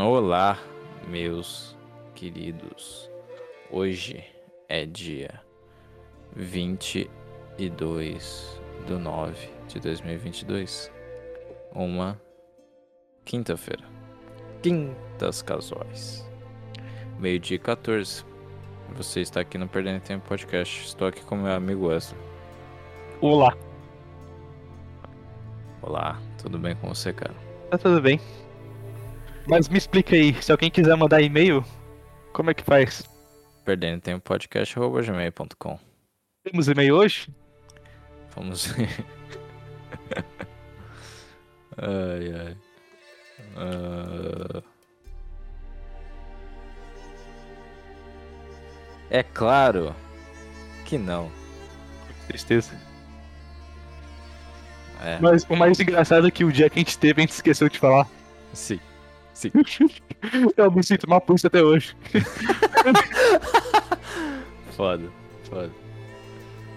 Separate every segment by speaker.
Speaker 1: Olá, meus queridos. Hoje é dia 22 de 9 de 2022. Uma quinta-feira. Quintas casuais. Meio-dia e 14. Você está aqui no Perdendo Tempo Podcast. Estou aqui com meu amigo Wesley.
Speaker 2: Olá,
Speaker 1: Olá, tudo bem com você, cara?
Speaker 2: tá tudo bem. Mas me explica aí, se alguém quiser mandar e-mail, como é que faz?
Speaker 1: Perdendo Tempo Podcast gmail.com.
Speaker 2: Temos e-mail hoje?
Speaker 1: Vamos ver. ai, ai. Ah. É claro que não.
Speaker 2: Tristeza.
Speaker 1: É,
Speaker 2: Mas o mais engraçado é que o dia que a gente teve, a gente esqueceu de falar.
Speaker 1: sim. Sim.
Speaker 2: Eu me sinto mal por isso até hoje.
Speaker 1: Foda, foda.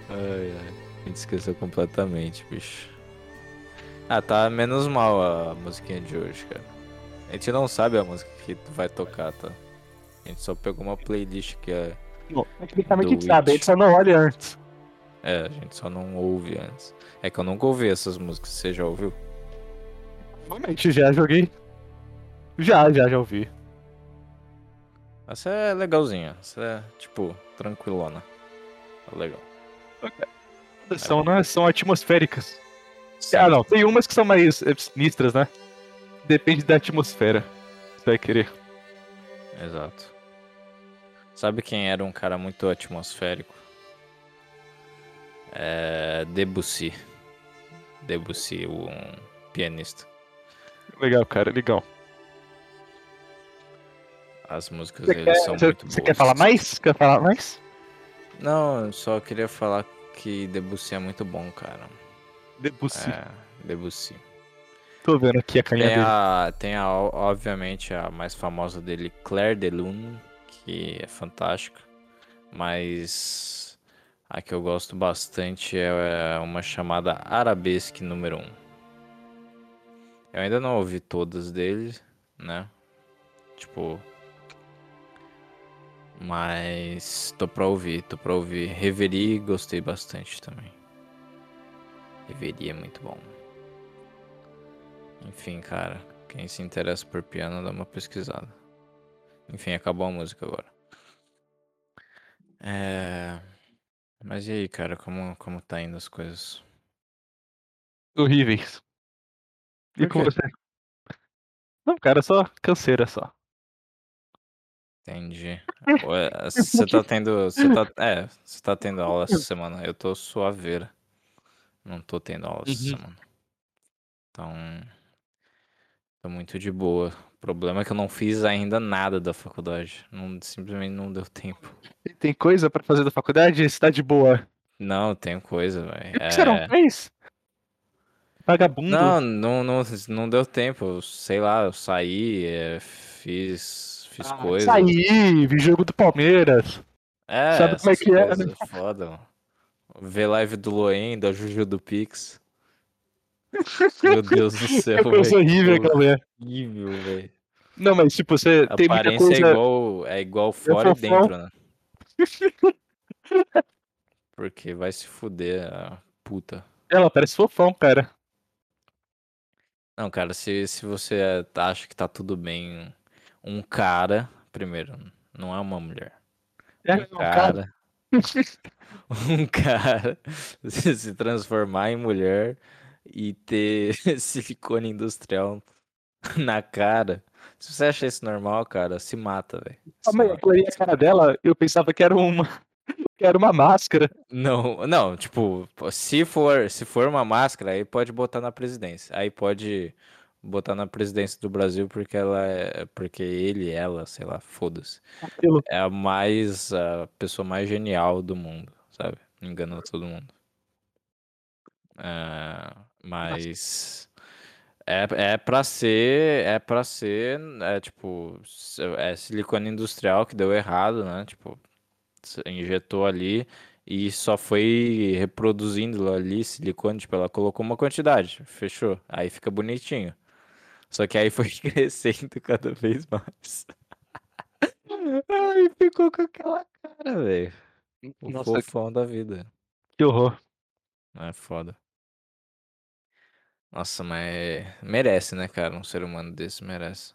Speaker 1: Ai, ai. A gente esqueceu completamente, bicho. Ah, tá menos mal a musiquinha de hoje, cara. A gente não sabe a música que tu vai tocar, tá? A gente só pegou uma playlist que é.
Speaker 2: Bom, tecnicamente a gente sabe, a gente só não olha antes.
Speaker 1: É, a gente só não ouve antes. É que eu nunca ouvi essas músicas, você já ouviu?
Speaker 2: Realmente, já joguei. Já, já, já ouvi.
Speaker 1: Essa é legalzinha. Essa é, tipo, tranquilona. Tá legal.
Speaker 2: São, né, são atmosféricas. Ah, não, tem umas que são mais eh, sinistras, né? Depende da atmosfera. Você vai querer.
Speaker 1: Exato. Sabe quem era um cara muito atmosférico? É. Debussy. Debussy, um pianista.
Speaker 2: Legal, cara, legal.
Speaker 1: As músicas
Speaker 2: Você
Speaker 1: dele
Speaker 2: quer,
Speaker 1: são
Speaker 2: você-
Speaker 1: muito
Speaker 2: você
Speaker 1: boas.
Speaker 2: quer falar mais? Quer falar mais?
Speaker 1: Não, eu só queria falar que Debussy é muito bom, cara.
Speaker 2: Debussy.
Speaker 1: É, Debussy.
Speaker 2: Tô vendo aqui a carinha
Speaker 1: Tem
Speaker 2: dele.
Speaker 1: a, tem a, obviamente, a mais famosa dele, Claire de Lune, que é fantástica. Mas a que eu gosto bastante é uma chamada Arabesque número 1. Eu ainda não ouvi todas dele, né? Tipo. Mas tô pra ouvir, tô pra ouvir. Reverie gostei bastante também. Reverie é muito bom. Enfim, cara, quem se interessa por piano dá uma pesquisada. Enfim, acabou a música agora. É... Mas e aí, cara, como, como tá indo as coisas?
Speaker 2: Horríveis. E com você? Não, cara, só canseira só.
Speaker 1: Entendi. Ué, Você tá tendo. Você tá, é, você tá tendo aula essa semana. Eu tô suaveira. Não tô tendo aula essa
Speaker 2: Uhum.
Speaker 1: semana. Então. Tô muito de boa. O problema é que eu não fiz ainda nada da faculdade. Não, simplesmente não deu tempo.
Speaker 2: E Tem coisa pra fazer da faculdade? Você tá de boa.
Speaker 1: Não, tem coisa,
Speaker 2: E
Speaker 1: velho.
Speaker 2: por que você não
Speaker 1: É...
Speaker 2: fez? Vagabundo.
Speaker 1: Não, não, não, não deu tempo. Eu, Sei lá, eu saí, é, fiz, fiz
Speaker 2: Ah,
Speaker 1: coisas.
Speaker 2: Saí, vi jogo do Palmeiras.
Speaker 1: É,
Speaker 2: Sabe como é que é,
Speaker 1: coisas foda, mano. Ver live do Loen, da Juju do Pix. Meu Deus do céu,
Speaker 2: Que coisa
Speaker 1: velho.
Speaker 2: horrível aquela mulher.
Speaker 1: Horrível, velho.
Speaker 2: Não, mas tipo, você
Speaker 1: A
Speaker 2: tem muita
Speaker 1: aparência
Speaker 2: coisa.
Speaker 1: é igual, é igual fora e dentro, né? Porque vai se fuder a puta.
Speaker 2: Ela parece fofão, cara.
Speaker 1: Não, cara, se, se você acha que tá tudo bem, um cara, primeiro, não é uma mulher.
Speaker 2: É,
Speaker 1: Um cara, um cara se transformar em mulher e ter silicone industrial na cara. Se você acha isso normal, cara, se mata, velho.
Speaker 2: Ah, mas eu olhei a cara dela, eu pensava que era uma. que era uma máscara.
Speaker 1: Não, não, tipo, se for, se for uma máscara, aí pode botar na presidência. Aí pode botar na presidência do Brasil porque ela é, porque ele, ela, sei lá, foda-se. É a mais a pessoa mais genial do mundo, sabe? Engana todo mundo. É, mas é, é para ser, é para ser, é tipo, é silicone industrial que deu errado, né? Tipo, injetou ali e só foi reproduzindo ali silicone, tipo, ela colocou uma quantidade, fechou. Aí fica bonitinho. Só que aí foi crescendo cada vez mais. Ai, ficou com aquela cara, velho. O
Speaker 2: Nossa,
Speaker 1: fofão da vida.
Speaker 2: que horror.
Speaker 1: É foda. Nossa, mas merece, né, cara? Um ser humano desse merece.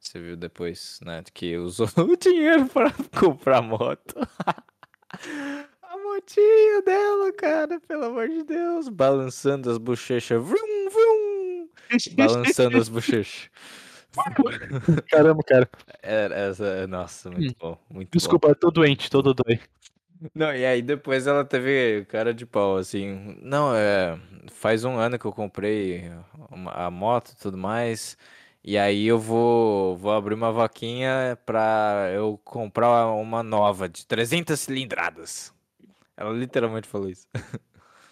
Speaker 1: Você viu depois, né, que usou o dinheiro pra comprar moto. A motinha dela, cara, pelo amor de Deus. Balançando as bochechas. Vrum, vrum. Balançando as bochechas.
Speaker 2: Caramba, cara.
Speaker 1: Era essa, nossa, muito
Speaker 2: Hum.
Speaker 1: bom, muito bom.
Speaker 2: Desculpa, eu tô doente, tô dodói.
Speaker 1: Não, e aí depois ela teve cara de pau, assim. Não, é. Faz um ano que eu comprei a moto e tudo mais. E aí eu vou, vou abrir uma vaquinha pra eu comprar uma nova de 300 cilindradas. Ela literalmente falou isso.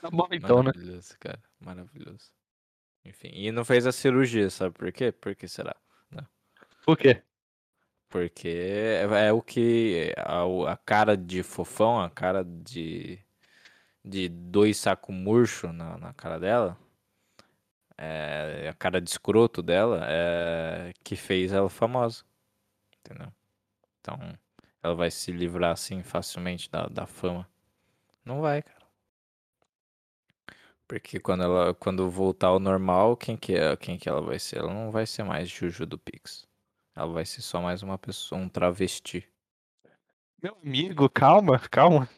Speaker 2: Tá bom então, né?
Speaker 1: Maravilhoso, cara. Maravilhoso. Enfim, e não fez a cirurgia, sabe por quê? Por que será?
Speaker 2: Por quê?
Speaker 1: Porque é, é o que a, a cara de fofão, a cara de, de dois sacos murcho na, na cara dela, é, a cara de escroto dela, é que fez ela famosa. Entendeu? Então, ela vai se livrar assim facilmente da, da fama. Não vai, cara. Porque quando ela quando voltar ao normal, quem que é, quem que ela vai ser? Ela não vai ser mais Juju do Pix. Ela vai ser só mais uma pessoa, um travesti.
Speaker 2: Meu amigo, calma, calma.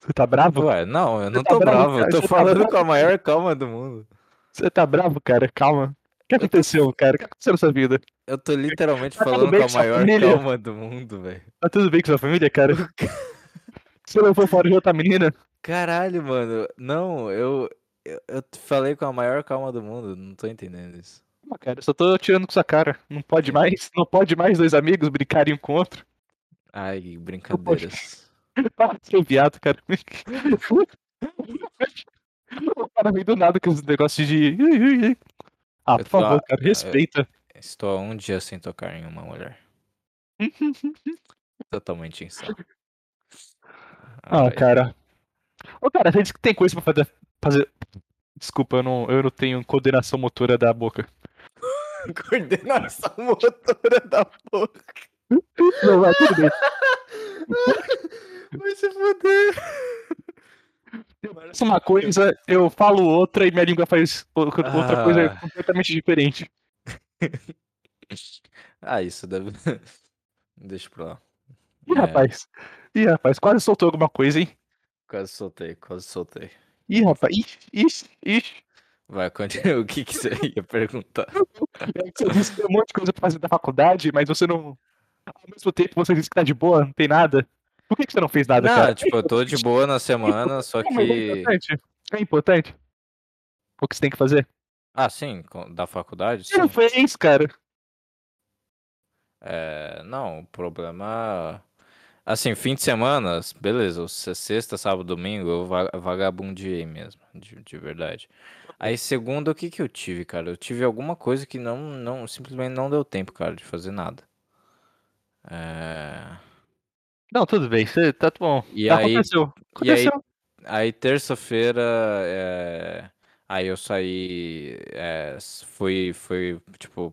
Speaker 2: Você tá bravo?
Speaker 1: Ué, não, eu não
Speaker 2: tá
Speaker 1: tô
Speaker 2: bravo,
Speaker 1: bravo, eu tô
Speaker 2: Você tá
Speaker 1: falando
Speaker 2: bravo?
Speaker 1: com a maior calma do mundo.
Speaker 2: Você tá bravo, cara? Calma. O que aconteceu, cara? O que aconteceu na sua vida?
Speaker 1: Eu tô literalmente
Speaker 2: Tá
Speaker 1: falando com a maior
Speaker 2: família?
Speaker 1: calma do mundo, velho.
Speaker 2: Tá tudo bem com sua família, cara? Você não foi fora de outra menina?
Speaker 1: Caralho, mano. Não, eu, eu, eu falei com a maior calma do mundo, não tô entendendo isso.
Speaker 2: Calma, cara, eu só tô tirando com sua cara. Não pode
Speaker 1: É.
Speaker 2: mais? Não pode mais dois amigos brincarem um com o outro?
Speaker 1: Ai, brincadeiras.
Speaker 2: Para de ser viado, cara. O cara vem do nada com esse negócio de. Ah,
Speaker 1: Eu
Speaker 2: por favor, cara, respeita.
Speaker 1: Estou há um dia sem tocar em uma mulher. Totalmente insano.
Speaker 2: Ah,
Speaker 1: Ai,
Speaker 2: cara. Ô, cara, você disse que tem coisa pra fazer. fazer... Desculpa, eu não, eu não tenho coordenação motora da boca.
Speaker 1: Coordenação motora da boca.
Speaker 2: Não, vai, tudo bem.
Speaker 1: Vai se fuder.
Speaker 2: Faço uma coisa, eu falo outra e minha língua faz outra coisa
Speaker 1: Ah.
Speaker 2: completamente diferente.
Speaker 1: Ah, isso deve. Deixa pra lá.
Speaker 2: Ih,
Speaker 1: É.
Speaker 2: rapaz. Ih, rapaz, quase soltou alguma coisa, hein?
Speaker 1: Quase soltei, quase soltei.
Speaker 2: Ih, rapaz. Ixi, ixi, ixi.
Speaker 1: Vai, continua. O que, que você ia perguntar?
Speaker 2: Você disse que tem um monte de coisa pra fazer da faculdade, mas você não. Ao mesmo tempo você disse que tá de boa, não tem nada. Por que, que você não fez nada,
Speaker 1: Não,
Speaker 2: cara?
Speaker 1: tipo, eu tô de boa na semana, só
Speaker 2: Não, é
Speaker 1: que.
Speaker 2: importante. É importante. O que você tem que fazer?
Speaker 1: Ah, sim, da faculdade?
Speaker 2: Você não
Speaker 1: Sim.
Speaker 2: fez, cara.
Speaker 1: É, não, o problema. Assim, fim de semana, beleza, se- sexta, sábado, domingo, eu va- vagabundeei mesmo, de, de verdade. Aí, segunda, o que que eu tive, cara? Eu tive alguma coisa que não, não, simplesmente não deu tempo, cara, de fazer nada. É,
Speaker 2: Não, tudo bem. Você tá bom.
Speaker 1: E aí-
Speaker 2: Aconteceu.
Speaker 1: e aí-
Speaker 2: Aconteceu.
Speaker 1: Aí, terça-feira, é, aí eu saí, é, s- fui, fui, tipo,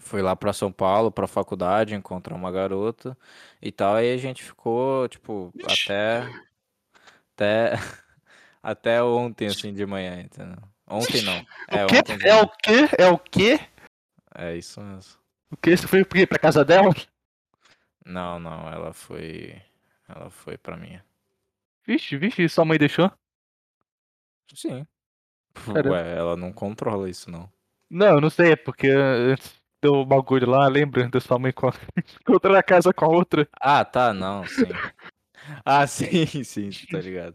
Speaker 1: fui lá pra São Paulo, pra faculdade, encontrar uma garota e tal, aí a gente ficou, tipo,
Speaker 2: Ixi.
Speaker 1: até, até, até ontem, assim, de manhã, entendeu? Ontem não, é
Speaker 2: o quê?
Speaker 1: ontem
Speaker 2: É o quê? É o quê?
Speaker 1: É isso mesmo.
Speaker 2: O quê? Você foi pra casa dela?
Speaker 1: Não, não, ela foi, ela foi pra minha.
Speaker 2: Vixe, vixe, sua mãe deixou?
Speaker 1: Sim.
Speaker 2: Caramba.
Speaker 1: Ué, ela não controla isso, não.
Speaker 2: Não, eu não sei, é porque antes deu o bagulho lá, lembra da sua mãe com a... encontrando a casa com a outra.
Speaker 1: Ah, tá, não, sim. Ah, sim, sim, tá ligado.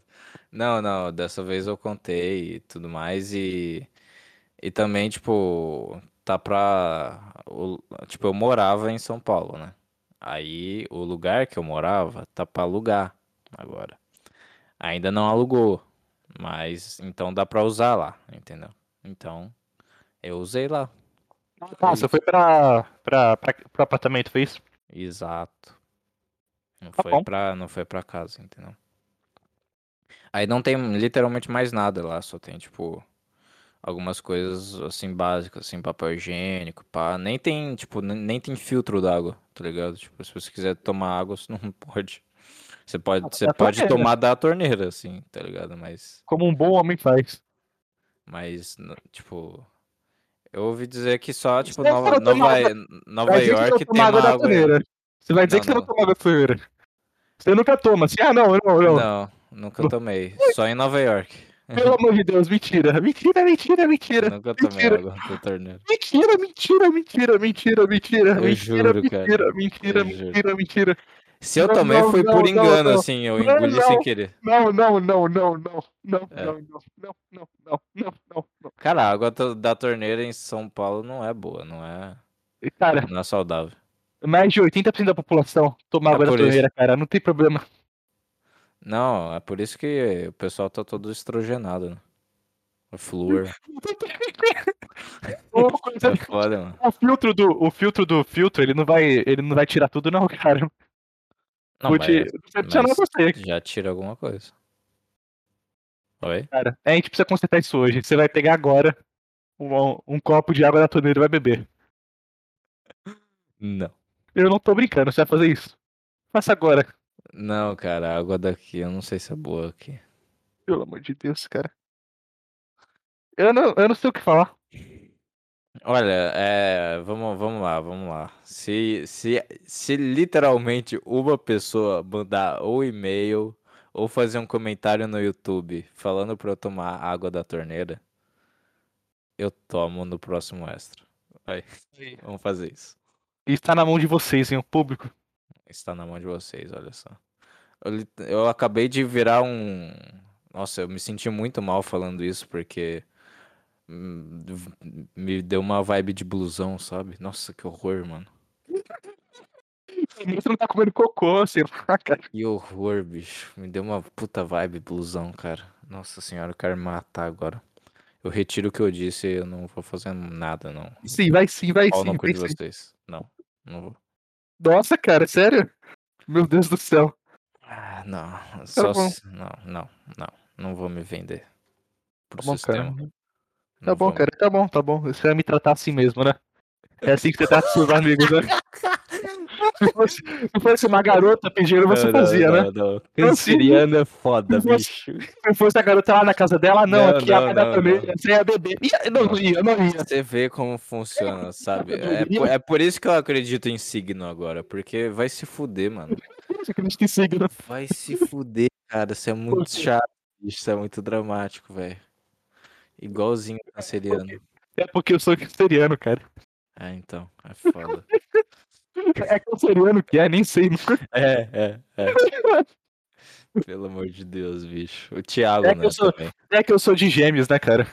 Speaker 1: Não, não, dessa vez eu contei e tudo mais e e também, tipo, tá pra tipo, eu morava em São Paulo, né? Aí o lugar que eu morava tá pra alugar agora. Ainda não alugou, mas então dá pra usar lá, entendeu? Então, eu usei lá.
Speaker 2: Ah, você foi pra, pra, pra, pro apartamento, foi isso?
Speaker 1: Exato. Não
Speaker 2: Tá
Speaker 1: foi
Speaker 2: bom.
Speaker 1: pra, não foi pra casa, entendeu? Aí não tem literalmente mais nada lá, só tem tipo algumas coisas assim básicas, assim, papel higiênico, pá. Nem tem, tipo, nem tem filtro d'água, tá ligado? Tipo, se você quiser tomar água, você não pode. Você pode, você
Speaker 2: da
Speaker 1: pode
Speaker 2: torneira.
Speaker 1: tomar da torneira, assim, tá ligado? Mas,
Speaker 2: Como um bom homem faz.
Speaker 1: mas, tipo, eu ouvi dizer que só, tipo,
Speaker 2: Você
Speaker 1: Nova, Nova, Nova York tem
Speaker 2: água da
Speaker 1: água.
Speaker 2: torneira. Você vai dizer
Speaker 1: Não,
Speaker 2: que você não toma água da torneira. Você nunca toma, assim, ah, não, não, não.
Speaker 1: Não, nunca tomei. Só em Nova York.
Speaker 2: Pelo amor de Deus, mentira. Mentira, mentira, mentira.
Speaker 1: Nunca tomei
Speaker 2: Mentira.
Speaker 1: água da torneira.
Speaker 2: Mentira, mentira, mentira, mentira, mentira,
Speaker 1: Eu
Speaker 2: mentira,
Speaker 1: juro, cara.
Speaker 2: mentira, mentira,
Speaker 1: Eu juro.
Speaker 2: mentira, mentira.
Speaker 1: Se eu
Speaker 2: Não,
Speaker 1: tomei
Speaker 2: não,
Speaker 1: foi
Speaker 2: não,
Speaker 1: por engano, assim, eu engoli sem querer.
Speaker 2: Não, não, não, não, não, não,
Speaker 1: É.
Speaker 2: não, não, não, não, não, não, não, não.
Speaker 1: Cara, a água da torneira em São Paulo não é boa, não é,
Speaker 2: E, Cara,
Speaker 1: não é saudável.
Speaker 2: mais de 80% da população toma
Speaker 1: É
Speaker 2: água da
Speaker 1: por isso.
Speaker 2: torneira, cara, não tem problema.
Speaker 1: Não, é por isso que o pessoal tá todo estrogenado, né? O flúor.
Speaker 2: Coisa-
Speaker 1: É foda, mano.
Speaker 2: O filtro do, o filtro do filtro, ele não vai, ele não vai tirar tudo não, cara.
Speaker 1: Não,
Speaker 2: Vou te decepcionar você,
Speaker 1: já tira alguma coisa. Oi?
Speaker 2: cara. A gente precisa consertar isso hoje. Você vai pegar agora um, um copo de água da torneira e vai beber.
Speaker 1: Não.
Speaker 2: Eu não tô brincando, você vai fazer isso. Faça agora.
Speaker 1: Não, cara, a água daqui eu não sei se é boa aqui.
Speaker 2: Pelo amor de Deus, cara. Eu não, eu não sei o que falar.
Speaker 1: Olha, é, vamos, vamos lá, vamos lá. Se, se, se literalmente uma pessoa mandar ou e-mail ou fazer um comentário no YouTube falando pra eu tomar água da torneira, eu tomo no próximo extra. Vai, vamos fazer isso.
Speaker 2: Está na mão de vocês, hein, o público.
Speaker 1: Está na mão de vocês, olha só. Eu, eu acabei de virar um. Nossa, eu me senti muito mal falando isso porque hum, me deu uma vibe de blusão, sabe? Nossa, que horror, mano.
Speaker 2: Você não tá comendo cocô, sei lá, cara.
Speaker 1: Que horror, bicho. Me deu uma puta vibe blusão, cara. Nossa senhora, eu quero me matar agora. Eu retiro o que eu disse, eu não vou fazer nada, não.
Speaker 2: Sim, vai sim, vai
Speaker 1: Pau
Speaker 2: sim.
Speaker 1: cu
Speaker 2: Vai
Speaker 1: de
Speaker 2: sim.
Speaker 1: vocês. Não, não vou.
Speaker 2: Nossa, cara, sério? Meu Deus do céu.
Speaker 1: Ah, não. Só
Speaker 2: bom.
Speaker 1: se- Não, não, não. Não vou me vender. Pro
Speaker 2: Tá bom, cara. Tá
Speaker 1: Não
Speaker 2: bom, cara, tá bom, tá bom. Você vai me tratar assim mesmo, né? É assim que você trata seus amigos, né? Se fosse, se fosse uma garota pedindo, você
Speaker 1: Não, não,
Speaker 2: fazia,
Speaker 1: não,
Speaker 2: né?
Speaker 1: Não,
Speaker 2: Canceriano
Speaker 1: é foda,
Speaker 2: Se fosse- Se fosse a garota lá na casa dela, não,
Speaker 1: Não,
Speaker 2: aqui é a
Speaker 1: não, não, não.
Speaker 2: você ia beber. Ia, não, não ia, não ia.
Speaker 1: Você vê como funciona, sabe? É, por- é por isso que eu acredito em signo agora, porque vai se fuder, mano.
Speaker 2: Você acredita em signo?
Speaker 1: Vai se fuder, cara. Isso é muito chato. Isso é muito dramático, velho. Igualzinho canceriano.
Speaker 2: É porque eu sou canceriano, cara.
Speaker 1: Ah, então. É foda.
Speaker 2: É canceriano que é, nem sei.
Speaker 1: É, é, é. Pelo amor de Deus, bicho. O Thiago,
Speaker 2: É
Speaker 1: né,
Speaker 2: sou-
Speaker 1: também.
Speaker 2: É que eu sou de gêmeos, né, cara?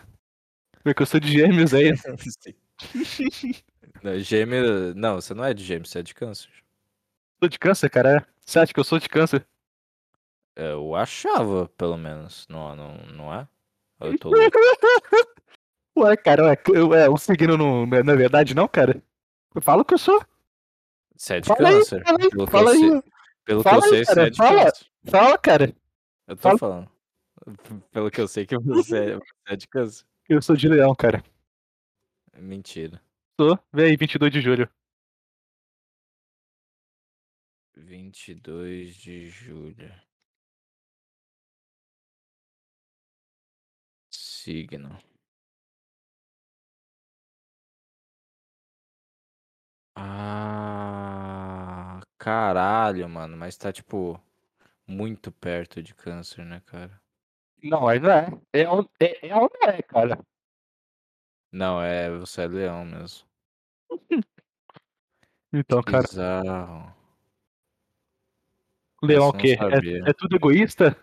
Speaker 2: É que eu sou de gêmeos aí.
Speaker 1: Sim. Não, gêmeo... Não, você não é de gêmeo, você é de câncer.
Speaker 2: Sou de câncer, cara? é? Você acha que eu sou de câncer?
Speaker 1: Eu achava, pelo menos. Não, não, não é? Eu tô louco.
Speaker 2: Ué, cara, ué, eu- é, o signo não, não é não é verdade, não, cara? Eu falo que eu sou.
Speaker 1: Você é de
Speaker 2: Fala aí,
Speaker 1: câncer.
Speaker 2: fala aí,
Speaker 1: Pelo que
Speaker 2: fala
Speaker 1: eu
Speaker 2: aí.
Speaker 1: sei- Pelo que
Speaker 2: Fala
Speaker 1: eu
Speaker 2: aí,
Speaker 1: sei, você
Speaker 2: cara,
Speaker 1: é de
Speaker 2: fala.
Speaker 1: câncer.
Speaker 2: Fala, cara.
Speaker 1: Eu tô
Speaker 2: Fala.
Speaker 1: falando. Pelo que eu sei que você é, você é de câncer.
Speaker 2: Eu sou de leão, cara.
Speaker 1: Mentira.
Speaker 2: Sou. Vem aí, 22 de julho.
Speaker 1: 22 de julho. Signo. Ah, caralho, mano. Mas tá, tipo, muito perto de câncer, né, cara?
Speaker 2: Não, mas não é. É, ou- é, é ou não é, cara?
Speaker 1: Não, é, você é leão mesmo.
Speaker 2: Então,
Speaker 1: Que
Speaker 2: cara,
Speaker 1: bizarro.
Speaker 2: leão o
Speaker 1: essa eu não
Speaker 2: quê?
Speaker 1: sabia.
Speaker 2: É, é tudo egoísta?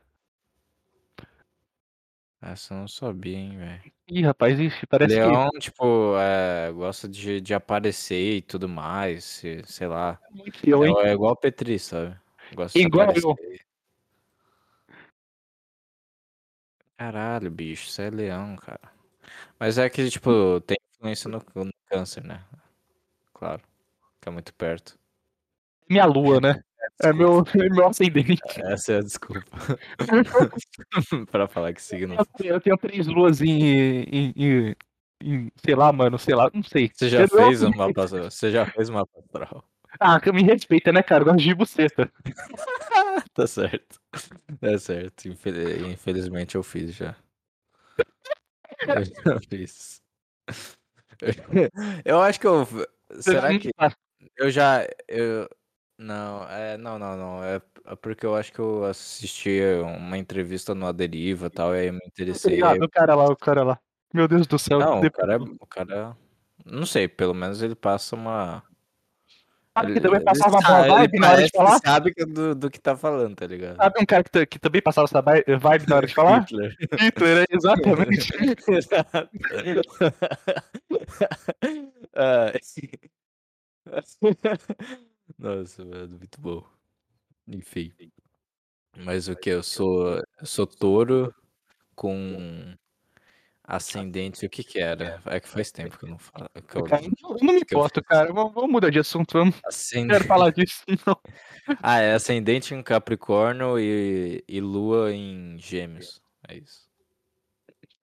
Speaker 1: Essa eu não sabia, hein, velho.
Speaker 2: Ih, rapaz, ixi, parece
Speaker 1: Leão, tipo, é, gosta de, de aparecer e tudo mais, se- sei lá.
Speaker 2: que. Muito eu, hein?
Speaker 1: É, é igual Petri, sabe? Gosta de
Speaker 2: Igual eu.
Speaker 1: aparecer. Caralho, bicho, você é leão, cara. Mas é que, tipo, tem influência no, no câncer, né? Claro, que é muito perto.
Speaker 2: Minha lua, né? É meu, é meu ascendente.
Speaker 1: Essa é a desculpa. pra falar que signo.
Speaker 2: Eu tenho, eu tenho três luas em, em, em, em, Sei lá, mano, sei lá, não sei.
Speaker 1: Você já
Speaker 2: Eu
Speaker 1: fez um mapa Você já fez um mapa astral.
Speaker 2: Ah, que me respeita, né, cara? Eu gosto de buceta.
Speaker 1: Tá certo. Tá certo. Infel- Infelizmente eu fiz já. Eu já fiz. Eu acho que eu. Será que eu já. Eu... Não, é, não, não, não. É é porque eu acho que eu assisti uma entrevista no Aderiva e tal, e aí eu me interessei. aí
Speaker 2: Obrigado, o cara lá, o cara lá. Meu Deus do céu.
Speaker 1: Não, o cara, é- o cara. Não sei, pelo menos ele passa uma.
Speaker 2: Sabe que
Speaker 1: ele-
Speaker 2: também
Speaker 1: ele
Speaker 2: passava uma
Speaker 1: ele
Speaker 2: vibe na hora de falar?
Speaker 1: sabe que- do, do que tá falando, tá ligado?
Speaker 2: Sabe um cara que, que também passava essa vibe na hora de falar?
Speaker 1: Hitler.
Speaker 2: Hitler, é exatamente.
Speaker 1: Exato. Ah, Nossa, mano, muito bom. Enfim. Mas o que? Eu sou, eu sou touro com ascendente. O que que era? É que faz tempo que eu não falo. que eu-
Speaker 2: Cara, eu não me
Speaker 1: que eu-
Speaker 2: importo, cara. Vamos, vamos mudar de assunto, vamos. Não
Speaker 1: Ascendente.
Speaker 2: quero falar disso, não.
Speaker 1: Ah, é ascendente em Capricórnio e, e lua em Gêmeos. É isso.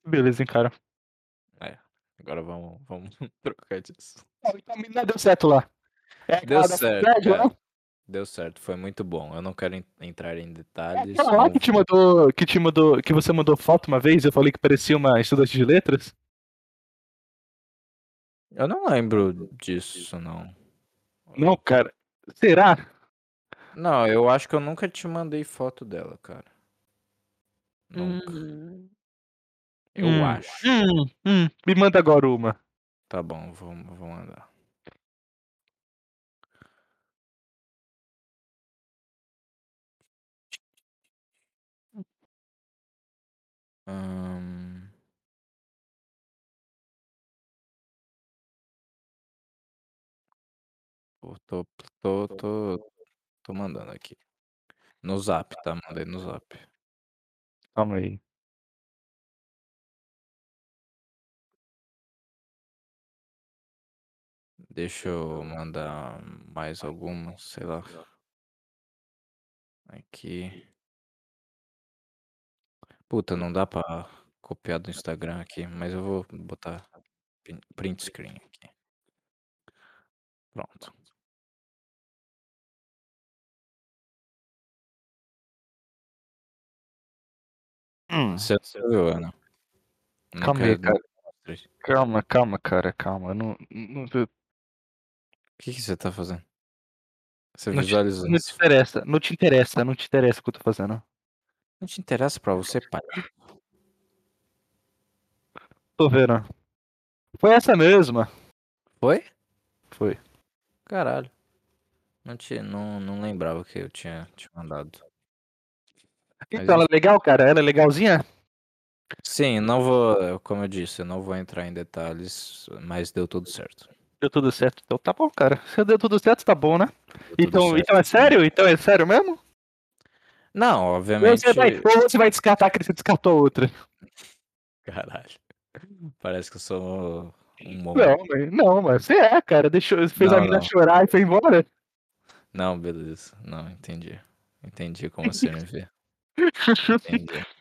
Speaker 2: Beleza, hein, cara.
Speaker 1: Agora vamos, vamos trocar disso.
Speaker 2: Então, a menina deu certo lá. É
Speaker 1: Deu
Speaker 2: da
Speaker 1: certo, cara. Deu certo, foi muito bom. Eu não quero en- entrar em
Speaker 2: É
Speaker 1: detalhes.
Speaker 2: aquela lá
Speaker 1: não
Speaker 2: que te mandou, que te mandou, que você mandou foto uma vez, eu falei que parecia uma estudante de letras.
Speaker 1: Eu não lembro disso, não.
Speaker 2: Não, cara. Será?
Speaker 1: Não, eu acho que eu nunca te mandei foto dela, cara. Nunca. Eu
Speaker 2: Hum,
Speaker 1: acho.
Speaker 2: Hum, hum, me manda agora uma.
Speaker 1: Tá bom, vou, vou mandar. Ahn. Pô, Tô, tô, tô, tô mandando aqui. No zap, tá? Mandei no zap.
Speaker 2: Calma aí.
Speaker 1: Deixa eu mandar mais alguma, sei lá. Aqui. Puta, não dá pra copiar do Instagram aqui, mas eu vou botar pin- print screen aqui. Pronto.
Speaker 2: Hum,
Speaker 1: Você viu, Ana? Não
Speaker 2: Calma aí,
Speaker 1: quero-
Speaker 2: cara. calma, calma, cara, calma. Não, não,
Speaker 1: O que, que você tá fazendo? Você
Speaker 2: não, te,
Speaker 1: visualizou
Speaker 2: não te
Speaker 1: isso?
Speaker 2: interessa, não te interessa, não te interessa o que eu tô fazendo.
Speaker 1: Não te interessa pra você, pai?
Speaker 2: Tô vendo. Foi essa mesma.
Speaker 1: Foi?
Speaker 2: Foi.
Speaker 1: Caralho. Não, te, não, não lembrava que eu tinha te mandado. Mas
Speaker 2: Então, ela é legal, cara? Ela é legalzinha?
Speaker 1: Sim, não vou, como eu disse, eu não vou entrar em detalhes, mas deu tudo certo.
Speaker 2: Deu tudo certo. Então tá bom, cara. Se deu tudo certo, tá bom, né?
Speaker 1: Deu
Speaker 2: Então,
Speaker 1: certo.
Speaker 2: então é sério? Então é sério mesmo?
Speaker 1: Não, obviamente.
Speaker 2: você vai, ou você vai descartar que você descartou a outra?
Speaker 1: Caralho. Parece que eu sou um
Speaker 2: Não,
Speaker 1: monstro.
Speaker 2: mas, não, mas você é, cara. Deixou, fez a
Speaker 1: Não,
Speaker 2: menina
Speaker 1: não.
Speaker 2: chorar e foi embora.
Speaker 1: Não, beleza. Não, entendi. Entendi como você me vê. Entendi.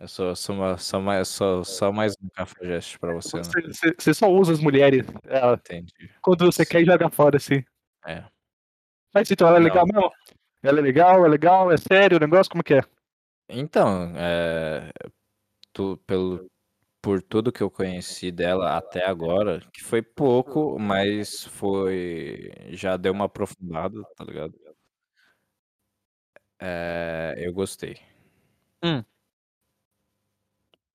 Speaker 1: Eu sou, sou, uma, sou, mais, sou só mais um cafajeste pra você, né?
Speaker 2: Você, você- você só usa as mulheres ela,
Speaker 1: Entendi.
Speaker 2: quando você quer e joga fora, assim.
Speaker 1: É.
Speaker 2: Mas então ela é
Speaker 1: Não.
Speaker 2: legal mesmo? Ela é legal, é legal, é sério o negócio? Como que é?
Speaker 1: Então, é, tu, pelo, por tudo que eu conheci dela até agora, que foi pouco, mas foi. Já deu uma aprofundada, tá ligado? É, eu gostei.
Speaker 2: Hum.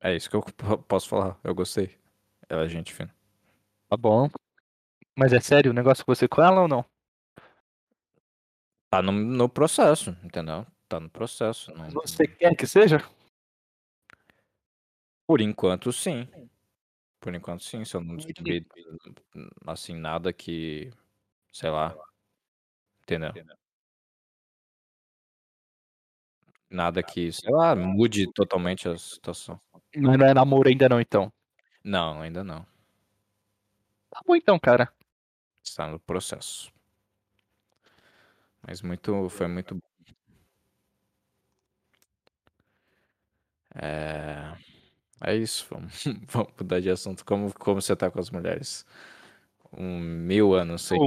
Speaker 1: É isso que eu po- posso falar. Eu gostei. Ela é gente fina.
Speaker 2: Tá bom. Mas é sério o negócio com você com ela ou não?
Speaker 1: Tá no, no processo, entendeu? Tá no processo. não-
Speaker 2: Você quer que seja?
Speaker 1: Por enquanto, sim. Por enquanto, sim. Se eu não descobrir, assim, nada que. Sei lá. Entendeu? Nada que, sei lá, mude totalmente a situação.
Speaker 2: Mas não é namoro ainda não, então.
Speaker 1: Não, ainda não.
Speaker 2: Tá bom então, cara.
Speaker 1: Está no processo. Mas muito, foi muito bom. É, é isso, vamos, vamos mudar de assunto. Como, como você tá com as mulheres? Um mil anos sem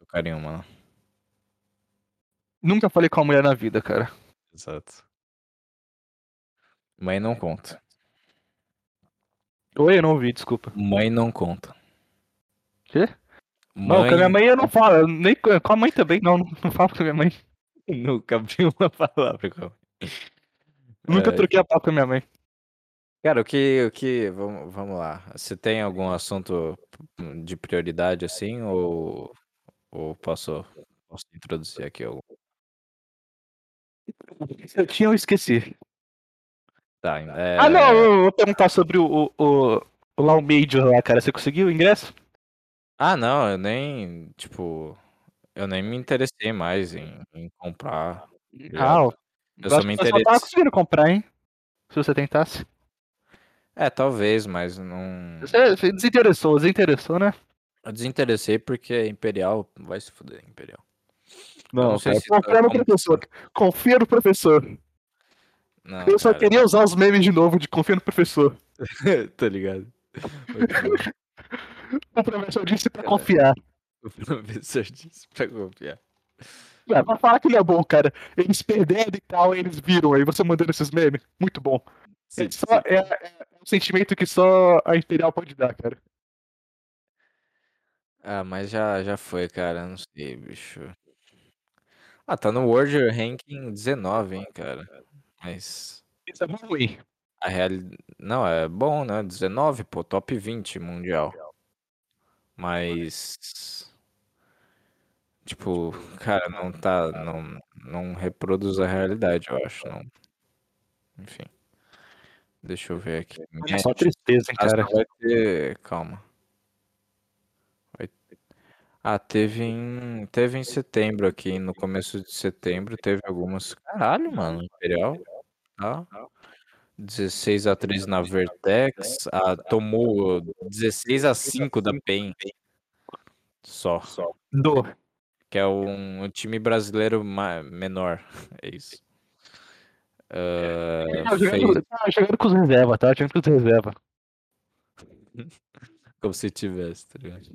Speaker 1: tocar em uma, né?
Speaker 2: Nunca falei com a mulher na vida, cara.
Speaker 1: Exato. Mãe não conta.
Speaker 2: Oi, eu não ouvi, desculpa.
Speaker 1: Mãe não conta.
Speaker 2: Quê? Não, com a minha mãe eu não falo. Nem com a mãe também, não. Não, falo com a minha mãe.
Speaker 1: nunca abriu uma palavra com a mãe.
Speaker 2: Nunca
Speaker 1: É,
Speaker 2: troquei a papo com a minha mãe.
Speaker 1: Cara, o que, o que, vamos, vamos lá. Você tem algum assunto de prioridade assim ou, ou posso, posso introduzir aqui algum?
Speaker 2: Eu tinha, eu esqueci.
Speaker 1: Tá, é,
Speaker 2: Ah, não, eu vou perguntar sobre o, o, o, o lá o Major lá, cara. Você conseguiu o ingresso?
Speaker 1: Ah, não, eu nem, tipo, eu nem me interessei mais em, em comprar.
Speaker 2: Ah,
Speaker 1: ligado? Eu só me
Speaker 2: Você só tava
Speaker 1: interessei.
Speaker 2: conseguindo comprar, hein? Se você tentasse.
Speaker 1: É, talvez, mas não.
Speaker 2: Você, você desinteressou, desinteressou, né?
Speaker 1: Eu desinteressei porque é Imperial vai se fuder, Imperial.
Speaker 2: Não,
Speaker 1: não sei
Speaker 2: cara,
Speaker 1: se
Speaker 2: confia
Speaker 1: tá
Speaker 2: no
Speaker 1: como-
Speaker 2: professor. Confia no professor.
Speaker 1: Não,
Speaker 2: eu só
Speaker 1: cara,
Speaker 2: queria usar os memes de novo de confia no professor.
Speaker 1: tá ligado? Muito bom.
Speaker 2: O professor disse pra confiar.
Speaker 1: O professor disse pra confiar.
Speaker 2: É, pra falar que ele é bom, cara. Eles perderam e tal, eles viram aí, você mandando esses memes. Muito bom.
Speaker 1: Sim,
Speaker 2: É, só- é- é um sentimento que só a Imperial pode dar, cara.
Speaker 1: Ah, mas já, já foi, cara. Não sei, bicho. Ah, tá no World Ranking 19, hein, cara. Mas
Speaker 2: Isso é ruim.
Speaker 1: a realidade. Não, é bom, né? 19, pô, top 20 mundial. Mas. Tipo, cara, não tá. Não, não reproduz a realidade, eu acho. Não. Enfim. Deixa eu ver aqui.
Speaker 2: É só tristeza, hein, cara.
Speaker 1: vai ter. Calma. Vai- Ah, teve em. Teve em setembro aqui, no começo de setembro, teve algumas. Caralho, mano, Imperial. Tá. 16 a 3 na Vertex. Ah, tomou 16 a 5 da PEN. Só.
Speaker 2: Do.
Speaker 1: Que é um, um time brasileiro menor. É isso. Ah,
Speaker 2: Tava jogando, tava jogando com os reserva, tá? Jogando com os reserva.
Speaker 1: como se tivesse, tá ligado?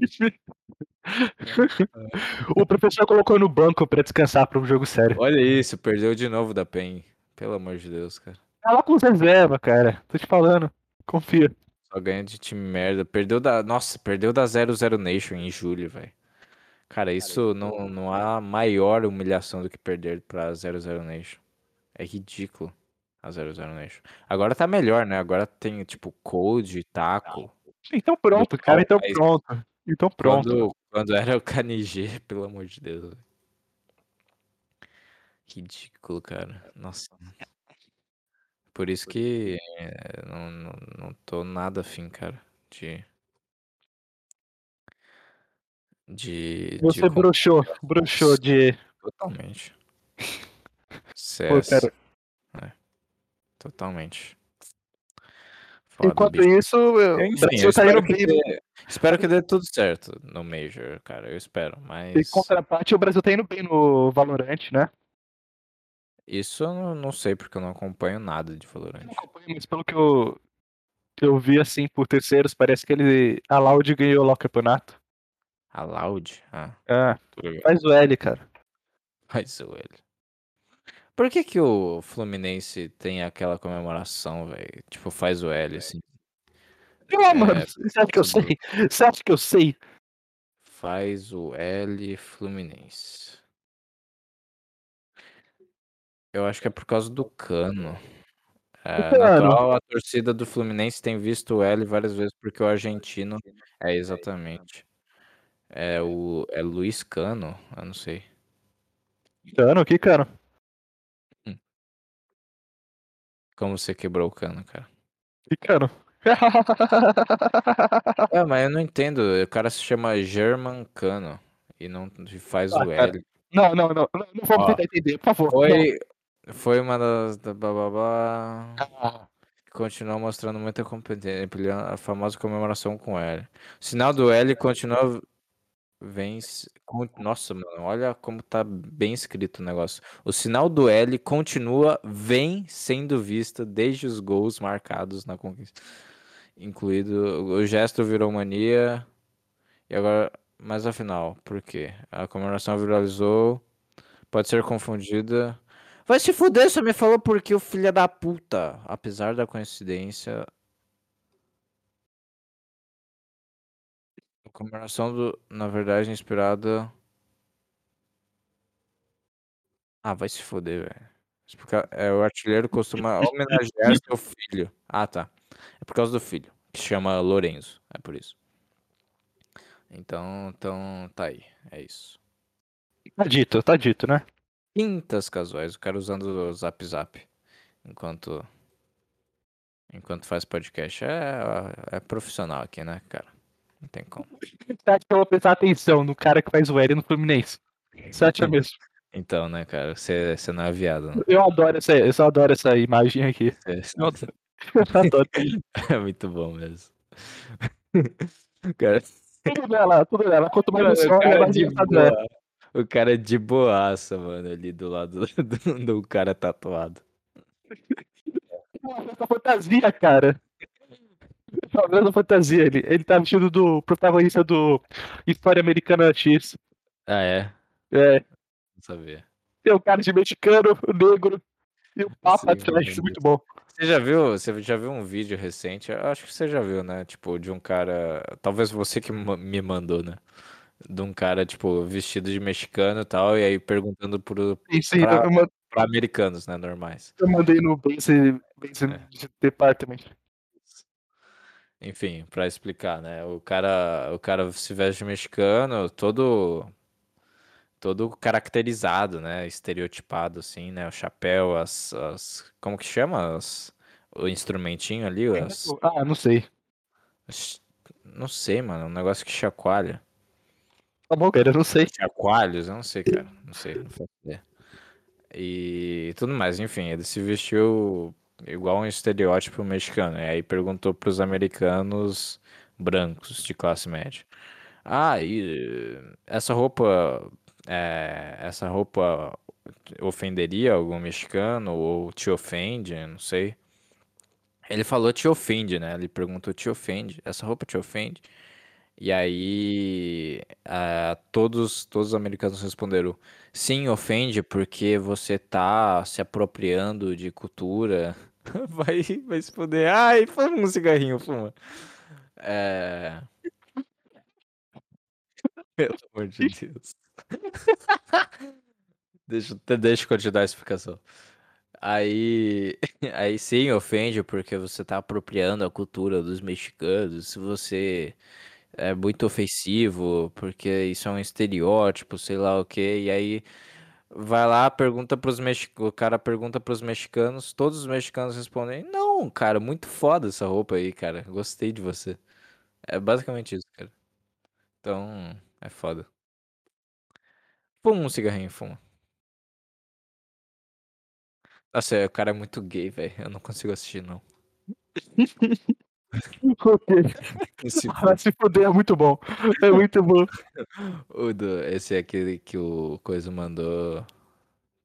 Speaker 2: o professor colocou no banco pra descansar pro jogo sério.
Speaker 1: Olha isso, perdeu de novo da PEN. Pelo amor de Deus, cara.
Speaker 2: Tá lá com reserva, cara. Tô te falando. Confia.
Speaker 1: Só ganha de time merda. Perdeu da. Nossa, perdeu da 00 Nation em julho, velho. Cara, isso não, não há maior humilhação do que perder pra 00 Nation. É ridículo a 00 Nation. Agora tá melhor, né? Agora tem, tipo, Code, Taco.
Speaker 2: Então pronto, cara. Então
Speaker 1: Mas-
Speaker 2: pronto. Então pronto.
Speaker 1: Quando, quando era o KNG, pelo amor de Deus. velho. Ridículo, cara. Nossa. Por isso que é, não, não, não tô nada afim, cara, de. De. de
Speaker 2: Você
Speaker 1: com-
Speaker 2: broxou. Broxou de.
Speaker 1: Totalmente.
Speaker 2: Pô,
Speaker 1: CS.
Speaker 2: cara.
Speaker 1: Totalmente. Foda,
Speaker 2: Enquanto
Speaker 1: bicho.
Speaker 2: isso, eu- o
Speaker 1: Enfim,
Speaker 2: Brasil
Speaker 1: eu
Speaker 2: tá
Speaker 1: espero
Speaker 2: indo
Speaker 1: que,
Speaker 2: bem.
Speaker 1: dê, espero que dê tudo certo no Major, cara. Eu espero.
Speaker 2: Em
Speaker 1: Mas
Speaker 2: contraparte, o Brasil tá indo bem no Valorant, né?
Speaker 1: Isso eu não, não sei porque eu não acompanho nada de
Speaker 2: Eu
Speaker 1: Valorant.
Speaker 2: não acompanho, mas pelo que eu, eu vi, assim, por terceiros, parece que ele. A Loud ganhou lá o campeonato.
Speaker 1: A Loud? Ah,
Speaker 2: Ah, faz o L, cara.
Speaker 1: Faz o ele. Por que que o Fluminense tem aquela comemoração, velho? Tipo, faz o L, assim.
Speaker 2: Não,
Speaker 1: É,
Speaker 2: mano, você acha que eu sei? Você acha que eu sei?
Speaker 1: Faz o L Fluminense. Eu acho que é por causa do Cano. É,
Speaker 2: Cano.
Speaker 1: natural, a torcida do Fluminense tem visto o L várias vezes porque o argentino é exatamente. É o é Luiz Cano, eu não sei.
Speaker 2: Cano, aqui, cara.
Speaker 1: Como você quebrou o Cano, cara?
Speaker 2: Que cano.
Speaker 1: É, mas eu não entendo. O cara se chama German Cano e não e faz
Speaker 2: Ah,
Speaker 1: o
Speaker 2: cara.
Speaker 1: L.
Speaker 2: não, não, não, não, não vamos
Speaker 1: Ó,
Speaker 2: tentar entender, por favor.
Speaker 1: Foi, foi uma das da bababá.
Speaker 2: Não. Ah,
Speaker 1: Continua mostrando muita competência, a famosa comemoração com L. O sinal do L continua con- Nossa, mano, olha como tá bem escrito o negócio. O sinal do L continua, vem sendo vista desde os gols marcados na conquista. Incluído. O gesto virou mania. E agora. Mas afinal, por quê? A comemoração viralizou. Pode ser confundida. Vai se fuder, você me falou porque o filho da puta. Apesar da coincidência. A comemoração do. Na verdade, inspirada. Ah, vai se foder, velho. É, o artilheiro costuma homenagear seu filho. Ah, tá. É por causa do filho, que se chama Lorenzo. É por isso. Então, então tá aí. É isso.
Speaker 2: Tá dito, tá dito, né?
Speaker 1: Quintas casuais, o cara usando o Zap Zap enquanto enquanto faz podcast. É, é profissional aqui, né, cara? Não tem como.
Speaker 2: Que eu vou prestar atenção no cara que faz o L no Fluminense? Você acha mesmo?
Speaker 1: Então, né, cara? Você, você não é viado, né?
Speaker 2: Eu adoro essa, eu só adoro essa imagem aqui.
Speaker 1: Você-
Speaker 2: Eu adoro. Eu adoro.
Speaker 1: É muito bom mesmo. Cara,
Speaker 2: Tudo dela, tudo dela. Quanto mais você olha,
Speaker 1: cara
Speaker 2: mais engraçado é.
Speaker 1: O cara de boaça, mano, ali do lado do, do cara tatuado.
Speaker 2: Essa fantasia, cara. A fantasia? Ele, ele tá vestido do protagonista do História Americana X.
Speaker 1: Ah, é?
Speaker 2: É,
Speaker 1: Não sabia.
Speaker 2: tem o cara de mexicano, negro e o Papa
Speaker 1: Sim,
Speaker 2: atrás.
Speaker 1: entendi.
Speaker 2: Muito bom.
Speaker 1: Você já viu? Você já viu um vídeo recente? Acho que você já viu, né? Tipo, de um cara. Talvez você que me mandou, né? De um cara, tipo, vestido de mexicano e tal, e aí perguntando pro,
Speaker 2: Isso aí,
Speaker 1: Pra-
Speaker 2: eu, ma-
Speaker 1: pra americanos, né? Normais.
Speaker 2: eu mandei no Base, Base
Speaker 1: É.
Speaker 2: Department.
Speaker 1: Enfim, pra explicar, né? O cara, o cara se veste de mexicano, todo todo caracterizado, né? Estereotipado assim, né? O chapéu, as, as como que chama? As, o instrumentinho ali, as,
Speaker 2: Ah, não sei.
Speaker 1: as- não sei, mano, um negócio que chacoalha.
Speaker 2: Tá bom, cara, eu não sei.
Speaker 1: Chacoalhos, eu não sei, cara, não sei, não faço ideia. E tudo mais, enfim, ele se vestiu igual um estereótipo mexicano. E aí perguntou pros americanos brancos de classe média. Ah, e essa roupa, é, essa roupa ofenderia algum mexicano ou te ofende? Não sei. Ele falou te ofende, né? Ele perguntou te ofende? Essa roupa te ofende? E aí, ah, todos, todos os americanos responderam: sim, ofende porque você tá se apropriando de cultura. Vai, vai se fuder. Ai, fuma um cigarrinho, fuma. É. Pelo amor de Deus. Deixa, eu- deixa eu continuar a explicação. Aí, aí sim, ofende porque você tá apropriando a cultura dos mexicanos. Se você é muito ofensivo, porque isso é um estereótipo, sei lá o quê. E aí vai lá, pergunta pros mexicanos, o cara pergunta pros mexicanos, todos os mexicanos respondem: "Não, cara, muito foda essa roupa aí, cara. Gostei de você". É basicamente isso, cara. Então, é foda. Fuma um cigarrinho, fuma. Nossa, o cara é muito gay, velho. Eu não consigo assistir, não. Esse,
Speaker 2: Ah, se fuder, é muito bom. É muito bom.
Speaker 1: esse é aquele que o Coisa mandou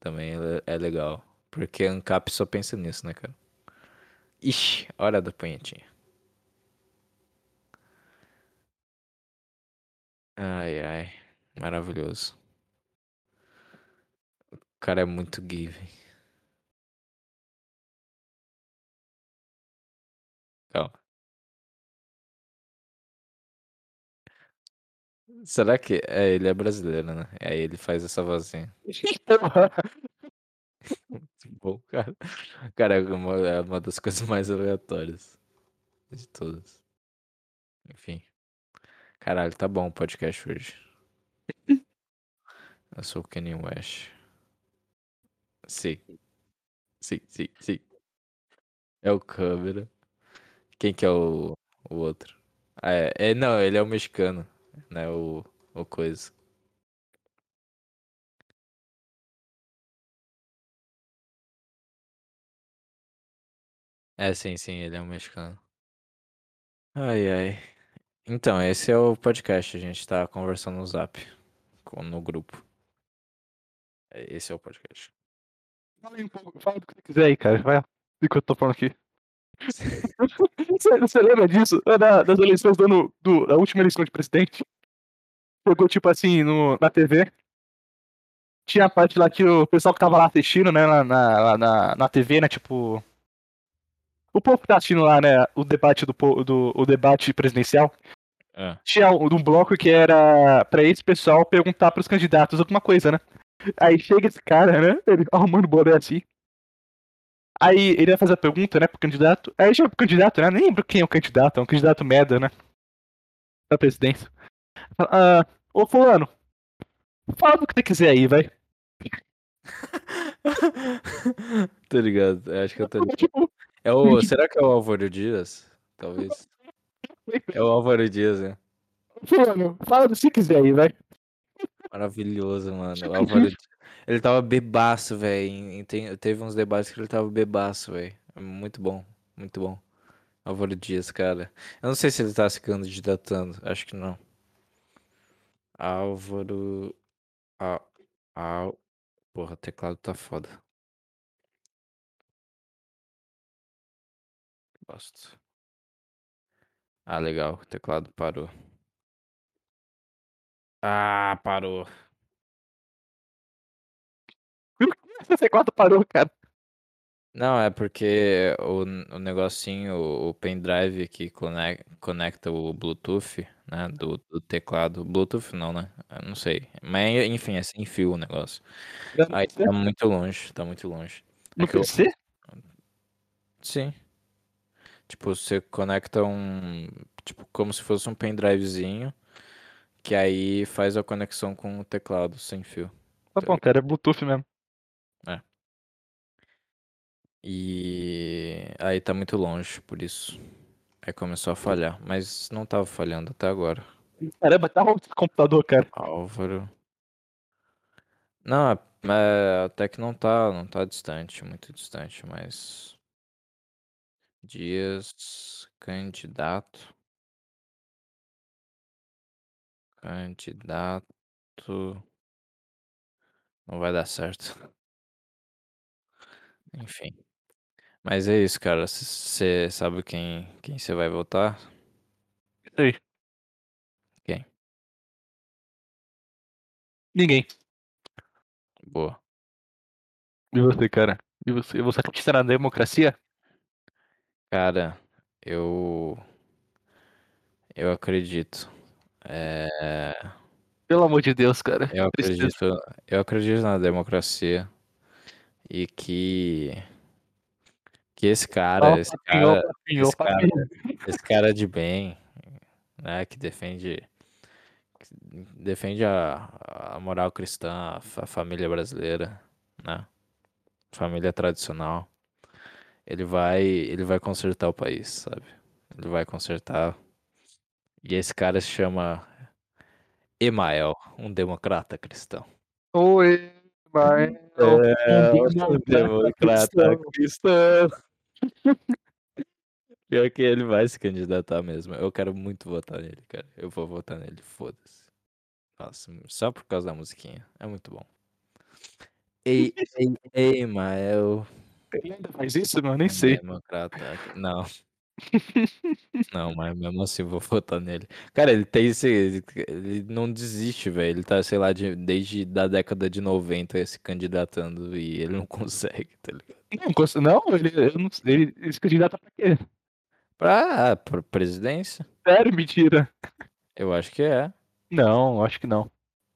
Speaker 1: também é legal. Porque Ancap só pensa nisso, né, cara? Ixi, hora da punhetinha. Ai, ai. Maravilhoso. O cara é muito gay, Será que. É, ele é brasileiro, né? Aí ele faz essa vozinha. Muito bom, cara. Cara, é uma, é uma das coisas mais aleatórias de todas. Enfim. Caralho, tá bom o podcast hoje. Eu sou o Kanye West. Sim. Sim, sim, sim. É o câmera. Quem que é o, o outro? Ah, é, é, não, ele é o mexicano, né? O, o coisa. É, sim, sim, ele é um mexicano. Ai, ai. Então, esse é o podcast, a gente tá conversando no zap, com- no grupo. É, Esse é o podcast.
Speaker 2: Fala aí um pouco, fala do que você quiser aí, cara. Vai, enquanto eu tô falando aqui. Você, você lembra disso? É Da- das eleições do ano, do, da última eleição de presidente? Pegou, tipo assim, no, na TV. Tinha a parte lá que o pessoal que tava lá assistindo, né, na, na, na, na TV, né, tipo... O povo que tá assistindo lá, né, o debate do, do o debate presidencial,
Speaker 1: É.
Speaker 2: tinha um, um bloco que era pra esse pessoal perguntar pros candidatos alguma coisa, né? Aí chega esse cara, né? Ele arrumando boné assim. Aí ele vai fazer a pergunta, né, pro candidato. Aí chega pro candidato, né? Nem lembro quem é o candidato, é um candidato merda, né? Da presidência. Fala, ah, ô fulano, fala do que você quiser aí, vai.
Speaker 1: tô ligado, eu acho que eu tô ligado. É o, será que é o Álvaro Dias? Talvez. É o Álvaro Dias, né?
Speaker 2: fulano, fala do que você quiser aí, vai.
Speaker 1: Maravilhoso, mano. O Álvaro Dias. Ele tava bebaço, velho. Teve uns debates que ele tava bebaço, velho. Muito bom, muito bom. Álvaro Dias, cara. Eu não sei se ele tá se candidatando. Acho que não. Álvaro. Al... Al... Porra, o teclado tá foda. Gosto. Ah, legal. O teclado parou. Ah, parou.
Speaker 2: O C4 parou, cara.
Speaker 1: Não, é porque o, o negocinho, o pendrive que conec- conecta o Bluetooth, né, do, do teclado. Bluetooth não, né? Eu não sei. Mas enfim, é sem fio o negócio. Aí tá muito longe, tá muito longe. É
Speaker 2: No
Speaker 1: eu-
Speaker 2: PC?
Speaker 1: Sim. Tipo, você conecta um. Tipo, como se fosse um pendrivezinho. Que aí faz a conexão com o teclado sem fio.
Speaker 2: Tá bom, cara, é Bluetooth mesmo.
Speaker 1: E aí tá muito longe, por isso. Aí começou a falhar. Mas não tava falhando até agora.
Speaker 2: Caramba, tá ruim esse computador, cara.
Speaker 1: Álvaro. Não, é- é, até que não tá, não tá distante, muito distante, mas. Dias, candidato. Candidato. Não vai dar certo. Enfim. Mas é isso, cara. Você sabe quem quem você vai votar?
Speaker 2: Aí.
Speaker 1: Quem?
Speaker 2: Ninguém.
Speaker 1: Boa.
Speaker 2: E você, cara? E você? Você acredita na democracia?
Speaker 1: Cara, eu. Eu acredito. É.
Speaker 2: Pelo amor de Deus, cara.
Speaker 1: Eu acredito, eu acredito na democracia e que que esse cara, esse cara, esse cara, esse cara de bem, né, que defende que defende a, a moral cristã, a, fa- família brasileira, né, família tradicional. Ele vai, ele vai consertar o país, sabe? Ele vai consertar. E esse cara se chama Emael, um democrata cristão.
Speaker 2: Oi, mas...
Speaker 1: É,
Speaker 2: um
Speaker 1: democrata cristão. Pior que ele vai se candidatar mesmo. Eu quero muito votar nele, cara. Eu vou votar nele, foda-se. Nossa, só por causa da musiquinha. É muito bom. Ei, ei, ei, Mael.
Speaker 2: Ele ainda faz isso, mano? Nem sei.
Speaker 1: Democrata. Não. Não, mas mesmo assim eu vou votar nele. Cara, ele tem esse. Ele, ele não desiste, velho. Ele tá, sei lá, de- desde da década de 90 se candidatando e ele não consegue, tá ligado?
Speaker 2: Não, não ele, não ele, ele se candidata pra quê?
Speaker 1: Pra, pra presidência?
Speaker 2: Sério, mentira.
Speaker 1: Eu acho que é.
Speaker 2: Não, acho que não.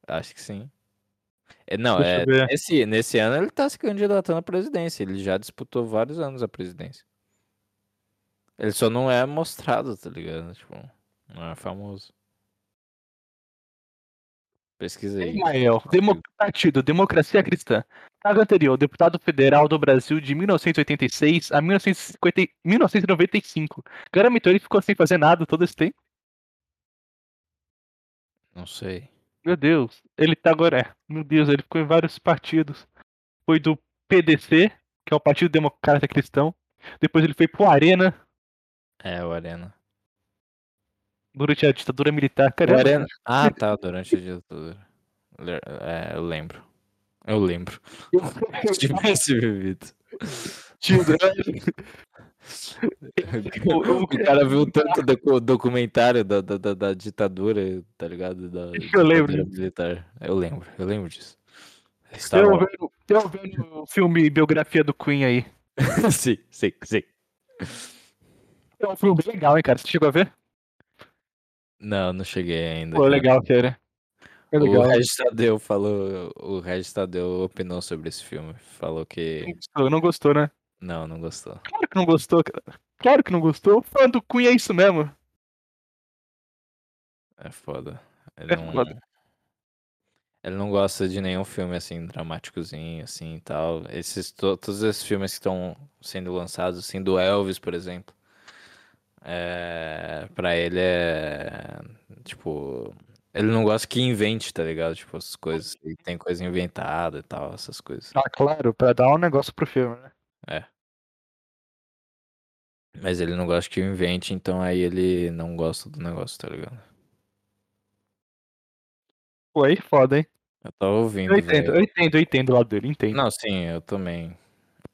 Speaker 1: Acho que sim. É, não,
Speaker 2: Deixa
Speaker 1: é, nesse, nesse ano ele tá se candidatando à presidência. Ele já disputou vários anos a presidência. Ele só não é mostrado, tá ligado? Tipo, não é famoso. Pesquisa aí.
Speaker 2: Ismael, Demo- Partido Democracia Cristã. Cargo anterior, deputado federal do Brasil de 1986 a 1950 e- 1995. Caramba, então ele ficou sem fazer nada todo esse tempo?
Speaker 1: Não sei.
Speaker 2: Meu Deus, ele tá agora. É, meu Deus, ele ficou em vários partidos. Foi do PDC, que é o Partido Democrata Cristão. Depois ele foi pro Arena.
Speaker 1: É, o Arena.
Speaker 2: Durante a ditadura militar,
Speaker 1: O
Speaker 2: caramba.
Speaker 1: Arena... Ah, tá, durante a ditadura. É, eu lembro. Eu lembro. Se tivesse.
Speaker 2: Tio, né?
Speaker 1: O cara viu tanto docu- documentário da, da, da, da ditadura, tá ligado? Da
Speaker 2: Eu lembro
Speaker 1: militar. Eu lembro, eu lembro disso. Estava
Speaker 2: Eu vendo, eu vendo o filme biografia do Queen aí.
Speaker 1: sim, sim, sim.
Speaker 2: É um filme legal, hein, cara? Você chegou a ver?
Speaker 1: Não, não cheguei ainda.
Speaker 2: Pô,
Speaker 1: cara.
Speaker 2: legal, cara. É
Speaker 1: O
Speaker 2: legal.
Speaker 1: Regis Tadeu falou. O Regis Tadeu opinou sobre esse filme. Falou que.
Speaker 2: Não gostou, não gostou, né?
Speaker 1: Não, não gostou.
Speaker 2: Claro que não gostou, cara. Claro que não gostou. O fã do Queen é isso mesmo.
Speaker 1: É foda. Ele
Speaker 2: É
Speaker 1: não.
Speaker 2: foda.
Speaker 1: Ele não gosta de nenhum filme assim, dramáticozinho, assim e tal. Esses, to- todos esses filmes que estão sendo lançados, assim, do Elvis, por exemplo. É, pra ele é. Tipo. Ele não gosta que invente, tá ligado? Tipo, as coisas. Ele tem coisa inventada e tal, essas coisas.
Speaker 2: Ah, claro, pra dar um negócio pro filme, né?
Speaker 1: Mas ele não gosta que invente, então aí ele não gosta do negócio, tá ligado?
Speaker 2: Aí foda, hein?
Speaker 1: Eu tava ouvindo,
Speaker 2: Eu entendo, eu entendo, eu entendo o lado dele, entendo.
Speaker 1: Não, sim, eu também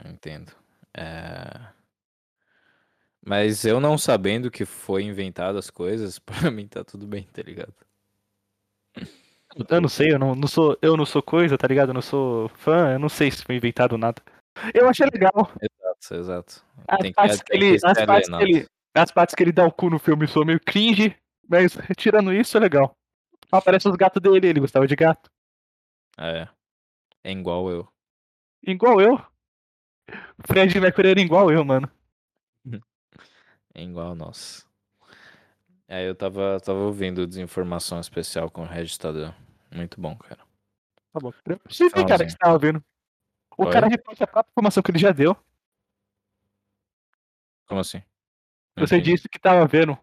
Speaker 1: entendo. É... Mas eu não sabendo que foi inventado as coisas, pra mim tá tudo bem, tá ligado?
Speaker 2: Eu não sei, eu não, não sou, eu não sou coisa, tá ligado? Eu não sou fã, eu não sei se foi inventado nada. Eu achei legal.
Speaker 1: Exato, exato.
Speaker 2: As
Speaker 1: que,
Speaker 2: partes que ele, as partes que ele, as partes que ele dá o cu no filme são meio cringe, mas tirando isso é legal. Aparece os gatos dele, ele gostava de gato.
Speaker 1: É. É igual eu.
Speaker 2: Igual eu. Fred Mercury era igual eu, mano.
Speaker 1: É igual nós. É, eu tava, tava ouvindo Desinformação Especial com o Tadeu. Muito bom, cara.
Speaker 2: Tá bom. Eu percebi, cara, que você tava vendo. O
Speaker 1: Oi?
Speaker 2: cara repete a própria informação que ele já deu.
Speaker 1: Como assim? Não
Speaker 2: Você
Speaker 1: entendi.
Speaker 2: disse que tava vendo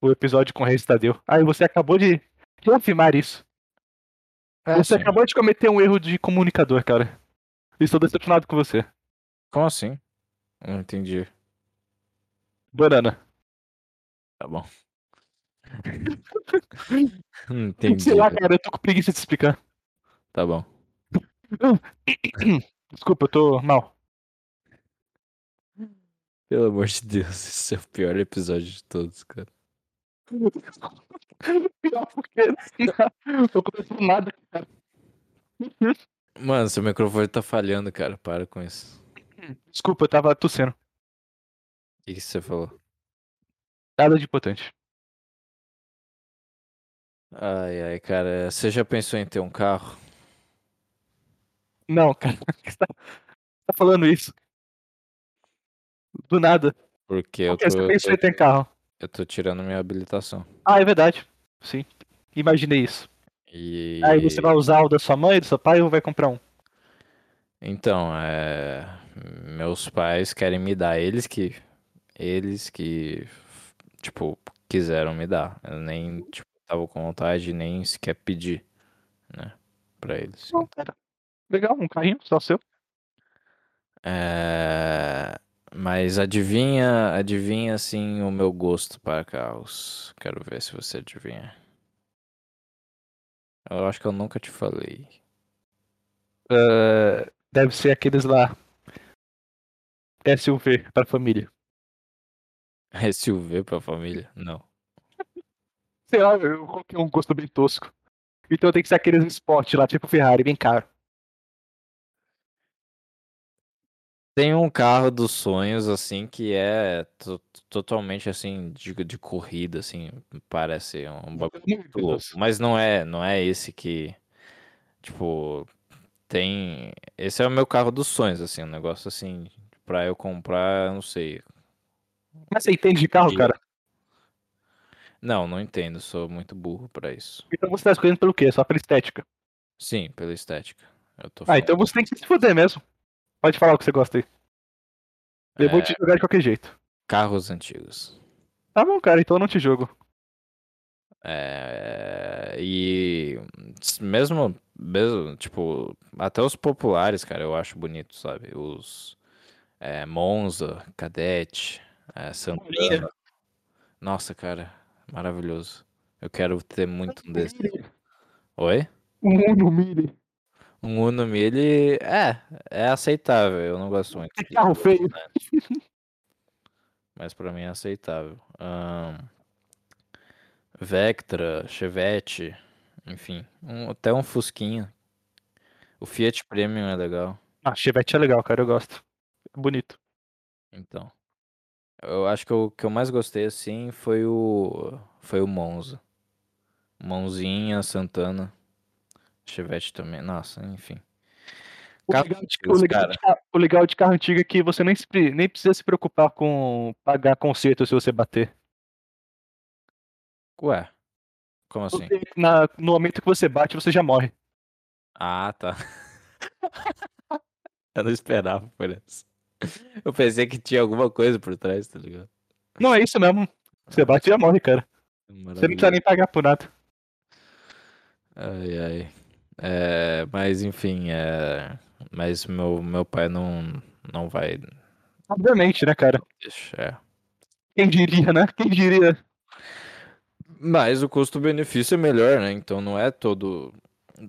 Speaker 2: o episódio com o Reis Tadeu. Aí você acabou de reafirmar isso.
Speaker 1: É,
Speaker 2: você
Speaker 1: sim.
Speaker 2: acabou de cometer um erro de comunicador, cara. Estou decepcionado com você.
Speaker 1: Como assim? Não entendi.
Speaker 2: Banana.
Speaker 1: Tá bom. Entendi.
Speaker 2: Sei lá, cara, eu tô com preguiça de explicar.
Speaker 1: Tá bom.
Speaker 2: Desculpa, eu tô mal.
Speaker 1: Pelo amor de Deus, esse é o pior episódio de todos, cara.
Speaker 2: Pior porque não tô acontecendo nada, cara.
Speaker 1: Mano, seu microfone tá falhando, cara. Para com isso.
Speaker 2: Desculpa, eu tava tossindo.
Speaker 1: O que, que você falou?
Speaker 2: Nada de importante.
Speaker 1: Ai, ai, cara. Você já pensou em ter um carro?
Speaker 2: Não, cara. Você tá, tá falando isso? Do nada.
Speaker 1: Porque eu
Speaker 2: Por que
Speaker 1: tô,
Speaker 2: você pensou em ter carro?
Speaker 1: eu tô tirando minha habilitação.
Speaker 2: Ah, é verdade. Sim. Imaginei isso.
Speaker 1: E.
Speaker 2: Aí você vai usar o da sua mãe, do seu pai ou vai comprar um?
Speaker 1: Então, é. Meus pais querem me dar. Eles que. Eles que. Tipo, quiseram me dar. Eu nem, tipo, tava com vontade, nem sequer pedir, né? Pra eles.
Speaker 2: Não, cara. Legal, um carrinho, só seu.
Speaker 1: É... Mas adivinha, adivinha assim o meu gosto para carros. Quero ver se você adivinha. Eu acho que eu nunca te falei.
Speaker 2: Ah, deve ser aqueles lá. SUV pra família.
Speaker 1: SUV pra família? Não.
Speaker 2: Sei lá, eu coloquei um gosto bem tosco. Então tem que ser aqueles esporte lá, tipo Ferrari, bem caro.
Speaker 1: Tem um carro dos sonhos, assim, que é to- totalmente, assim, de, de corrida, assim, parece um bagulho muito louco. Mas não é, não é esse que, tipo, tem... Esse é o meu carro dos sonhos, assim, um negócio, assim, pra eu comprar, não sei.
Speaker 2: Mas você entende de carro, cara?
Speaker 1: Não, não entendo, sou muito burro pra isso.
Speaker 2: Então você tá escolhendo pelo quê? Só pela estética.
Speaker 1: Sim, pela estética. Eu tô
Speaker 2: Ah,
Speaker 1: falando.
Speaker 2: então você tem que se fuder mesmo. Pode falar o que você gosta aí. Eu vou
Speaker 1: É,
Speaker 2: te jogar de qualquer jeito.
Speaker 1: carros antigos.
Speaker 2: Tá bom, cara, então eu não te jogo.
Speaker 1: É, e mesmo, mesmo, tipo, até os populares, cara, eu acho bonito, sabe? Os é, Monza, Cadete, é, Santana. Nossa, cara, Maravilhoso. Eu quero ter muito um desse. Oi?
Speaker 2: Um Uno Mini.
Speaker 1: Um Uno Mille é, é aceitável. Eu não gosto muito. De
Speaker 2: carro feio.
Speaker 1: né? Mas pra mim é aceitável. Ahn, Vectra, Chevette, enfim. um- até um Fusquinha. O Fiat Premium é legal.
Speaker 2: Ah, Chevette é legal, cara. Eu gosto. É bonito.
Speaker 1: Então. Eu acho que o que eu mais gostei assim foi o. Foi o Monza. Mãozinha, Santana. Chevette também. Nossa, enfim.
Speaker 2: O legal, de, o, legal de, o legal de carro antigo é que você nem, nem precisa se preocupar com pagar conserto se você bater.
Speaker 1: Ué. Como assim?
Speaker 2: Na- no momento que você bate, você já morre.
Speaker 1: Ah, tá. Eu não esperava por isso. Eu pensei que tinha alguma coisa por trás, tá ligado?
Speaker 2: Não, é isso mesmo. Você bate e já morre, cara. Você não precisa nem pagar por nada.
Speaker 1: Ai, ai. É, mas enfim, é, mas meu, meu pai não, não vai
Speaker 2: Obviamente, né, cara?
Speaker 1: deixar.
Speaker 2: Quem diria, né? Quem diria?
Speaker 1: Mas o custo-benefício é melhor, né? Então não é todo.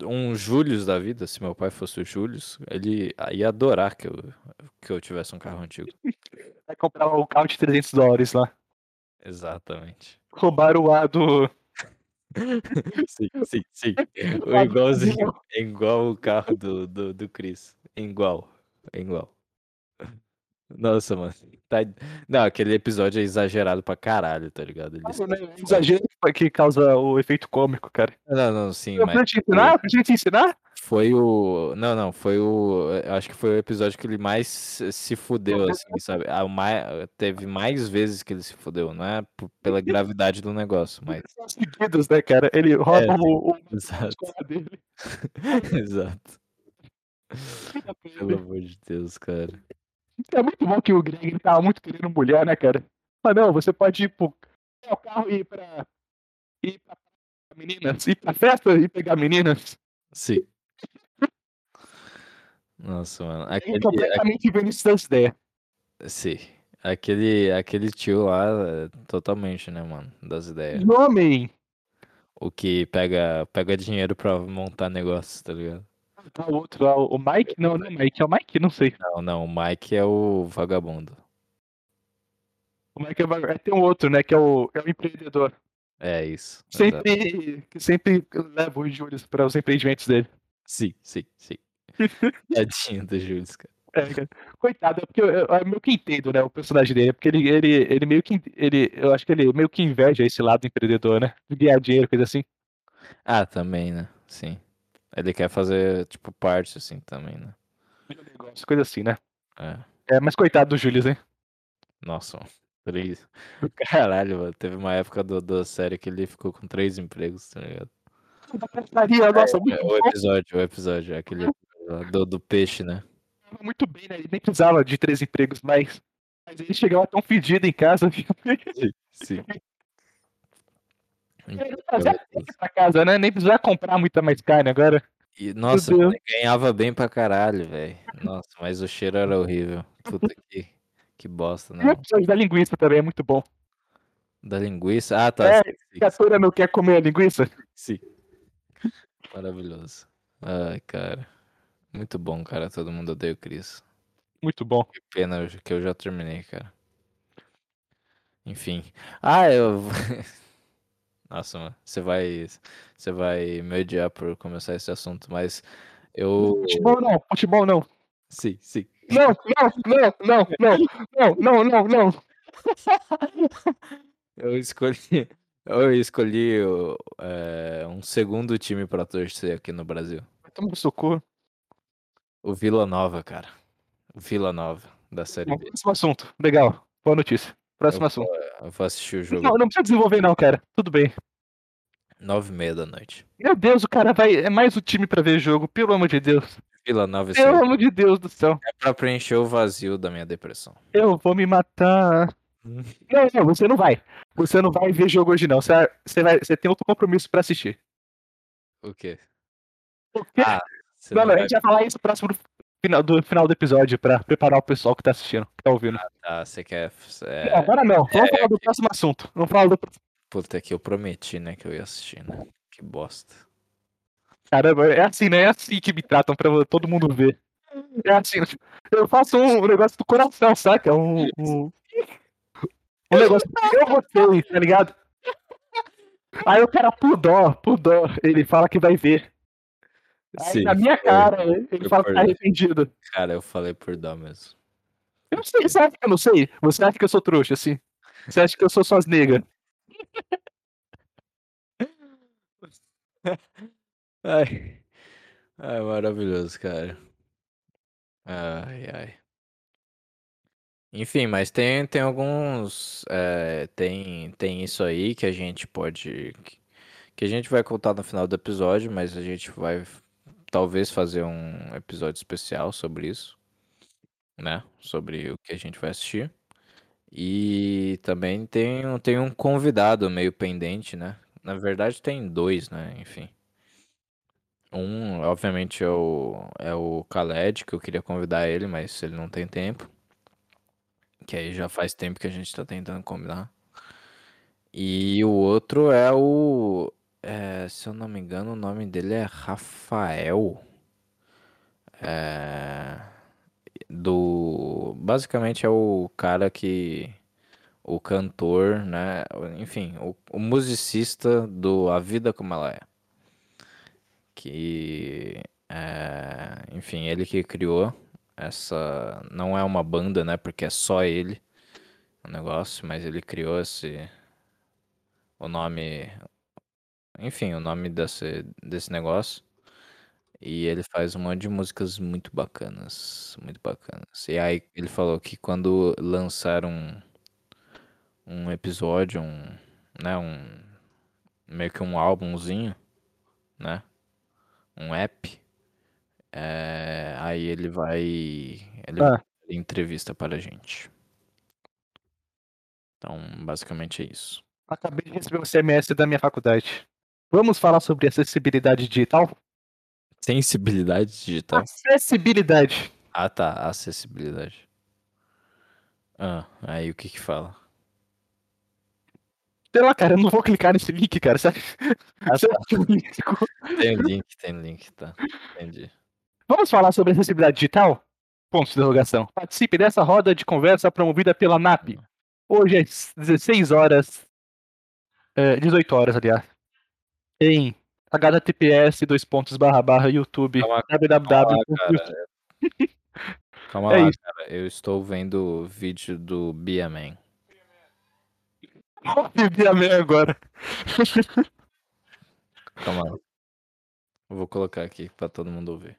Speaker 1: Um Július da vida, se meu pai fosse o Július, ele ia adorar que eu, que eu tivesse um carro antigo.
Speaker 2: Vai comprar o carro de 300 dólares lá.
Speaker 1: Exatamente.
Speaker 2: Roubaram o A do.
Speaker 1: Sim, sim, sim. O igualzinho. É igual o carro do, do, do Chris. Igual. Igual. Nossa, mano. Tá... Não, aquele episódio é exagerado pra caralho, tá ligado? Eles...
Speaker 2: Claro, né? Exagero que causa o efeito cômico, cara.
Speaker 1: Não, não, sim, mas
Speaker 2: podia te ensinar? Eu podia te ensinar?
Speaker 1: foi o. Não, não, foi o. Acho que foi o episódio que ele mais se fudeu, assim, sabe? A mais... Teve mais vezes que ele se fudeu, não é pela gravidade do negócio, mas.
Speaker 2: Seguidos, né, cara? Ele rouba
Speaker 1: É,
Speaker 2: o, o
Speaker 1: Exato,
Speaker 2: dele.
Speaker 1: exato.
Speaker 2: pra
Speaker 1: Pelo
Speaker 2: ele.
Speaker 1: amor de Deus, cara.
Speaker 2: É muito bom que o Greg tava muito querendo mulher, né, cara? Mas não, você pode ir pro o carro e ir pra. ir pra meninas, ir pra festa e pegar meninas.
Speaker 1: Sim. Nossa, mano.
Speaker 2: Ele é
Speaker 1: Aquele,
Speaker 2: completamente Vinícius das ideias.
Speaker 1: Sim. Aquele, aquele tio lá, é, totalmente, né, mano? Das ideias.
Speaker 2: Homem!
Speaker 1: O que pega, pega dinheiro pra montar negócio, tá ligado?
Speaker 2: Tá o outro lá, o Mike? Não, não é o Mike, é o Mike? Não sei.
Speaker 1: Não, não, o Mike é o vagabundo.
Speaker 2: O Mike é, o- é tem um outro, né? Que é o, é o empreendedor.
Speaker 1: É isso.
Speaker 2: Sempre, que sempre leva os juros para os empreendimentos dele.
Speaker 1: Sim, sim, sim. Tadinho do Júlio, cara.
Speaker 2: É, cara. Coitado, é porque eu, eu, eu meio que entendo, né, o personagem dele, é porque ele, ele, ele meio que, ele, eu acho que ele meio que inveja esse lado empreendedor, né, de ganhar dinheiro, coisa assim.
Speaker 1: Ah, também, né? Sim. Ele quer fazer, tipo, parte, assim, também, né?
Speaker 2: Negócio, coisa assim, né.
Speaker 1: É.
Speaker 2: É, mas coitado do Julius, hein.
Speaker 1: Nossa. Três. Caralho, mano. Teve uma época do, da série que ele ficou com três empregos, tá ligado?
Speaker 2: Nossa,
Speaker 1: É,
Speaker 2: muito
Speaker 1: o episódio, o episódio, aquele episódio do, do peixe, né?
Speaker 2: muito bem, né, ele nem precisava de três empregos, mas, mas ele chegava tão fedido em casa,
Speaker 1: Sim, sim.
Speaker 2: Carne pra casa, né, nem precisava comprar muita mais carne agora.
Speaker 1: E, nossa, ganhava bem pra caralho, velho. Nossa, mas o cheiro era horrível. Puta que, que bosta, né?
Speaker 2: da linguiça também é muito bom.
Speaker 1: Da linguiça? Ah, tá.
Speaker 2: É,
Speaker 1: sim,
Speaker 2: Que a Tora não quer comer a linguiça.
Speaker 1: sim. Maravilhoso. Ai, cara. Muito bom, cara. Todo mundo odeia o Chris.
Speaker 2: Muito bom.
Speaker 1: Que pena que eu já terminei, cara. Enfim. Ah, eu. Nossa. Você vai. Você vai me odiar por começar esse assunto, mas eu.
Speaker 2: Futebol não, futebol não.
Speaker 1: Sim, sim.
Speaker 2: Não, não, não, não, não, não, não, não, não.
Speaker 1: Eu escolhi. Eu escolhi é, um segundo time pra torcer aqui no Brasil.
Speaker 2: Vai tomar socorro.
Speaker 1: O Vila Nova, cara. O Vila Nova, da Série
Speaker 2: Bom,
Speaker 1: B.
Speaker 2: próximo assunto. Legal. Boa notícia. Próximo
Speaker 1: Eu
Speaker 2: assunto.
Speaker 1: Eu vou assistir o jogo
Speaker 2: Não, não precisa desenvolver não, cara. Tudo bem.
Speaker 1: nove e meia da noite.
Speaker 2: Meu Deus, o cara vai. É mais o time pra ver jogo. Pelo amor de Deus.
Speaker 1: Vila Nova
Speaker 2: Pelo amor de Deus do céu.
Speaker 1: É pra preencher o vazio da minha depressão.
Speaker 2: Eu vou me matar.
Speaker 1: Hum.
Speaker 2: Não, não, você não vai. Você não vai ver jogo hoje, não. Você, você, vai, você tem outro compromisso pra assistir.
Speaker 1: O quê?
Speaker 2: O quê?
Speaker 1: Ah, você
Speaker 2: não,
Speaker 1: não
Speaker 2: não, a gente vai falar isso próximo do final do, final do episódio pra preparar o pessoal que tá assistindo, que tá ouvindo.
Speaker 1: Ah, você quer.
Speaker 2: Não,
Speaker 1: É...
Speaker 2: agora não. Vamos
Speaker 1: é,
Speaker 2: falar do próximo assunto. Vamos falar do.
Speaker 1: Puta, que eu prometi, né, que eu ia assistir, né? Que bosta.
Speaker 2: Caramba, é assim, né? É assim que me tratam pra todo mundo ver. É assim, eu faço um negócio do coração, saca? Um, um, um negócio que eu gostei, tá ligado? Aí o cara, por dó, por dó, ele fala que vai ver. Aí
Speaker 1: Sim,
Speaker 2: na minha
Speaker 1: foi-
Speaker 2: cara, ele
Speaker 1: foi
Speaker 2: fala que tá arrependido.
Speaker 1: Cara, eu falei por dó mesmo.
Speaker 2: Eu não sei, você acha que eu não sei? Você acha que eu sou trouxa, assim? Você acha que eu sou suas negas?
Speaker 1: Ai. Ai, maravilhoso, cara. Ai, ai. Enfim, mas tem, tem alguns. é, tem, tem isso aí que a gente pode. que- Que a gente vai contar no final do episódio, mas a gente vai talvez fazer um episódio especial sobre isso, né? Sobre o que a gente vai assistir. E também tem, tem um convidado meio pendente, né? Na verdade, tem dois, né? Enfim. Um, obviamente, é o, é o Khaled, que eu queria convidar ele, mas ele não tem tempo. Que aí já faz tempo que a gente tá tentando combinar. E o outro é o. é, se eu não me engano, o nome dele é Rafael. É, do. Basicamente é o cara que. O cantor, né? Enfim, o, o musicista do A Vida Como Ela É. Que. é, enfim, ele que criou essa. Não é uma banda, né? Porque é só ele o negócio, mas ele criou esse. O nome. Enfim, o nome desse, desse negócio. E ele faz um monte de músicas muito bacanas. Muito bacanas. E aí ele falou que quando lançaram um, um episódio, um. Né? Um. Meio que um álbumzinho, né? Um app. é, aí ele vai. Ele
Speaker 2: Ah.
Speaker 1: entrevista para a gente. Então, basicamente é isso.
Speaker 2: Acabei de receber um CMS da minha faculdade. Vamos falar sobre acessibilidade digital?
Speaker 1: Sensibilidade digital.
Speaker 2: Acessibilidade.
Speaker 1: Ah, tá. Acessibilidade. Ah, aí o que que fala?
Speaker 2: Sei lá, cara, eu não vou clicar nesse link, cara. Você
Speaker 1: Ah, tá.
Speaker 2: link-
Speaker 1: Tem link, tem link, tá. Entendi.
Speaker 2: Vamos falar sobre acessibilidade digital? Ponto de interrogação. Participe dessa roda de conversa promovida pela NAP. Hoje às 16 horas. É, 18 horas, aliás. Em https dois pontos barra barra youtube
Speaker 1: Calma-
Speaker 2: www.
Speaker 1: cara. Calma
Speaker 2: É
Speaker 1: lá,
Speaker 2: isso.
Speaker 1: cara. Eu estou vendo o vídeo do Biaman.
Speaker 2: Minha agora.
Speaker 1: Calma lá. Eu vou colocar aqui pra todo mundo ouvir.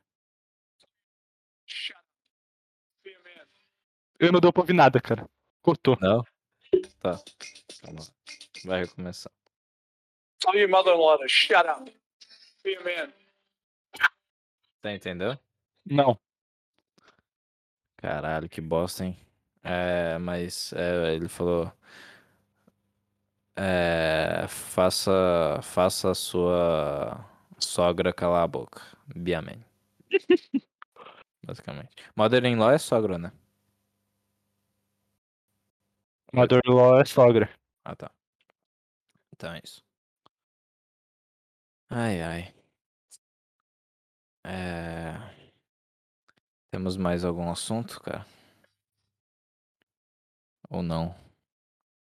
Speaker 2: Eu não dou pra ouvir nada, cara. Cortou.
Speaker 1: Não? Tá. Calma lá. Vai recomeçar.
Speaker 3: Tell your mother-in-law to shut up. Be a man.
Speaker 1: Tá entendeu?
Speaker 2: Não.
Speaker 1: Caralho, que bosta, hein? É, mas é, ele falou. É, faça, faça a sua sogra calar a boca. Biaman. Basicamente. Mother-in-law é sogra, né?
Speaker 2: Mother-in-law é sogra.
Speaker 1: Ah, tá. Então é isso. Ai, ai. É... Temos mais algum assunto, cara? Ou não?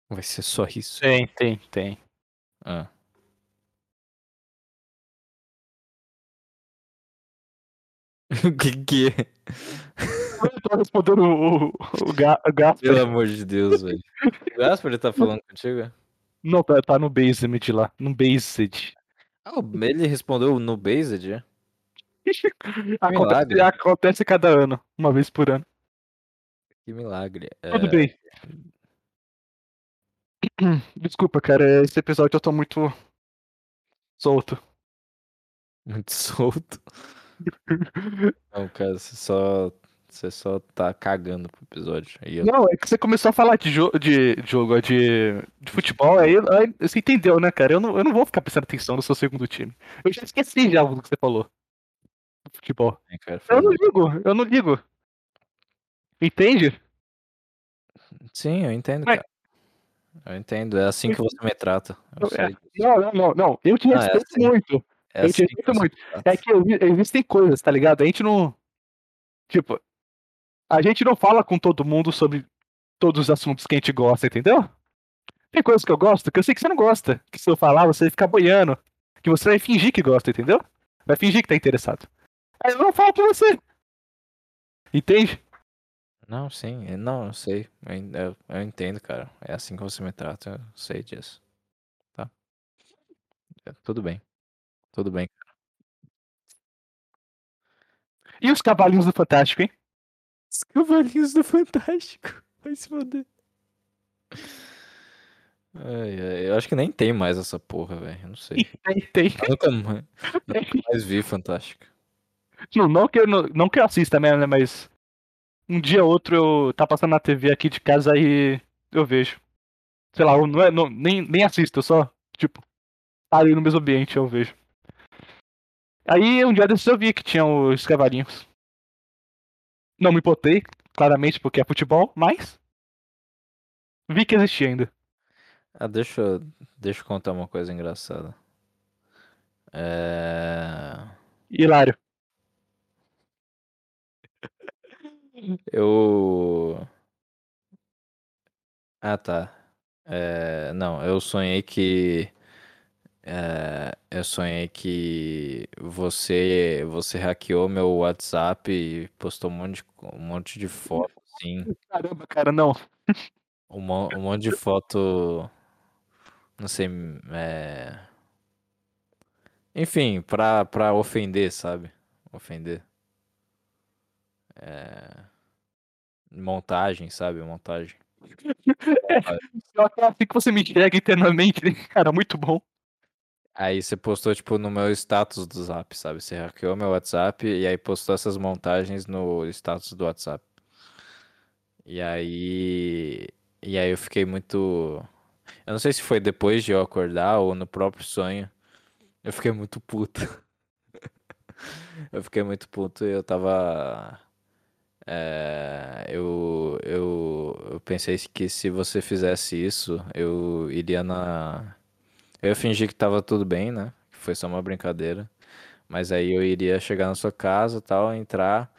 Speaker 1: Vai ser só isso?
Speaker 2: Tem, tem, tem.
Speaker 1: Ah. O que que é?
Speaker 2: Eu tô respondendo o, o, o, Ga- o Gasper.
Speaker 1: Pelo amor de Deus, velho. O Gaspar tá falando contigo?
Speaker 2: Não, tá, tá no Basement lá. No Based.
Speaker 1: Ah, ele respondeu no Based, é?
Speaker 2: Acontece, acontece cada ano, uma vez por ano.
Speaker 1: Que milagre.
Speaker 2: Tudo
Speaker 1: É,
Speaker 2: bem. Desculpa, cara, esse episódio eu tô muito solto.
Speaker 1: Muito solto. Não, cara, você só. Você só tá cagando pro episódio. Eu...
Speaker 2: Não, é que você começou a falar de, jo de jogo, de, de futebol, aí, aí você entendeu, né, cara? Eu não, eu não vou ficar prestando atenção no seu segundo time. Eu já esqueci já do que você falou. Futebol.
Speaker 1: né, cara,
Speaker 2: Eu não ligo, eu não ligo. Entende?
Speaker 1: Sim, eu entendo,
Speaker 2: Mas-
Speaker 1: cara. Eu entendo, é assim que você me trata. Eu
Speaker 2: É. Não, não, não, não. Eu te
Speaker 1: Ah, é
Speaker 2: respeito
Speaker 1: assim.
Speaker 2: muito.
Speaker 1: É
Speaker 2: eu te
Speaker 1: assim
Speaker 2: respeito muito.
Speaker 1: me trata.
Speaker 2: É que existem coisas, tá ligado? A gente não. Tipo, a gente não fala com todo mundo sobre todos os assuntos que a gente gosta, entendeu? Tem coisas que eu gosto que eu sei que você não gosta. Que se eu falar, você vai ficar boiando. Que você vai fingir que gosta, entendeu? Vai fingir que tá interessado. Aí eu não falo pra você. Entende?
Speaker 1: Não, sim, é- não, eu sei. Eu, eu- eu entendo, cara. É assim que você me trata, eu sei disso. Tá? É, tudo bem. Tudo bem.
Speaker 2: E os cavalinhos do Fantástico, hein?
Speaker 1: Os Cavalinhos do Fantástico. Vai se foder. Ai, ai, eu acho que nem tem mais essa porra, velho. Não sei.
Speaker 2: Tem, tem.
Speaker 1: Eu nunca, ma- nunca mais vi Fantástico.
Speaker 2: Não, não que eu, não, não que eu assista mesmo, né? Mas um dia ou outro eu tá passando na TV aqui de casa e eu vejo. Sei lá, eu não é, não, nem, nem assisto, eu só, tipo, tá ali no mesmo ambiente eu vejo. Aí um dia desses eu vi que tinha os cavalinhos. Não me botei, claramente, porque é futebol, mas. Vi que existia ainda.
Speaker 1: Ah, deixa, eu- deixa eu contar uma coisa engraçada. É...
Speaker 2: Hilário.
Speaker 1: Eu. Ah, tá. É, Não, eu sonhei que. É, Eu sonhei que você você hackeou meu WhatsApp e postou um monte de, um monte de foto, assim.
Speaker 2: Caramba, cara, não.
Speaker 1: Um, um monte de foto. Não sei. É... Enfim, pra, pra ofender, sabe? Ofender. É... Montagem, sabe? Montagem.
Speaker 2: Que é assim que você me enxerga internamente, né? cara, muito bom.
Speaker 1: Aí você postou, tipo, no meu status do Zap, sabe? Você hackeou meu WhatsApp e aí postou essas montagens no status do WhatsApp. E aí. E aí eu fiquei muito. Eu não sei se foi depois de eu acordar ou no próprio sonho. Eu fiquei muito puto. Eu fiquei muito puto e eu tava. É, eu, eu, eu pensei que se você fizesse isso, eu iria na. Eu ia fingir que tava tudo bem, né? Que foi só uma brincadeira. Mas aí eu iria chegar na sua casa, tal, entrar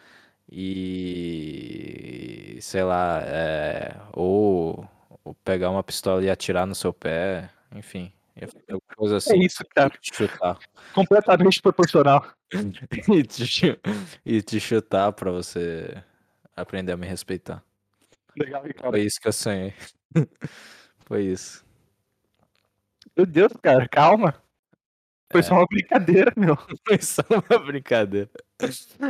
Speaker 1: e sei lá, é, ou, ou pegar uma pistola e atirar no seu pé, enfim, ia fazer alguma coisa
Speaker 2: É
Speaker 1: assim,
Speaker 2: isso, cara.
Speaker 1: te chutar
Speaker 2: Completamente proporcional.
Speaker 1: e te, e te chutar pra você aprender a me respeitar.
Speaker 2: Legal, Ricardo.
Speaker 1: Foi isso que eu sonhei. Foi isso.
Speaker 2: Meu Deus, cara, calma. Foi só uma brincadeira, meu.
Speaker 1: Foi só uma brincadeira.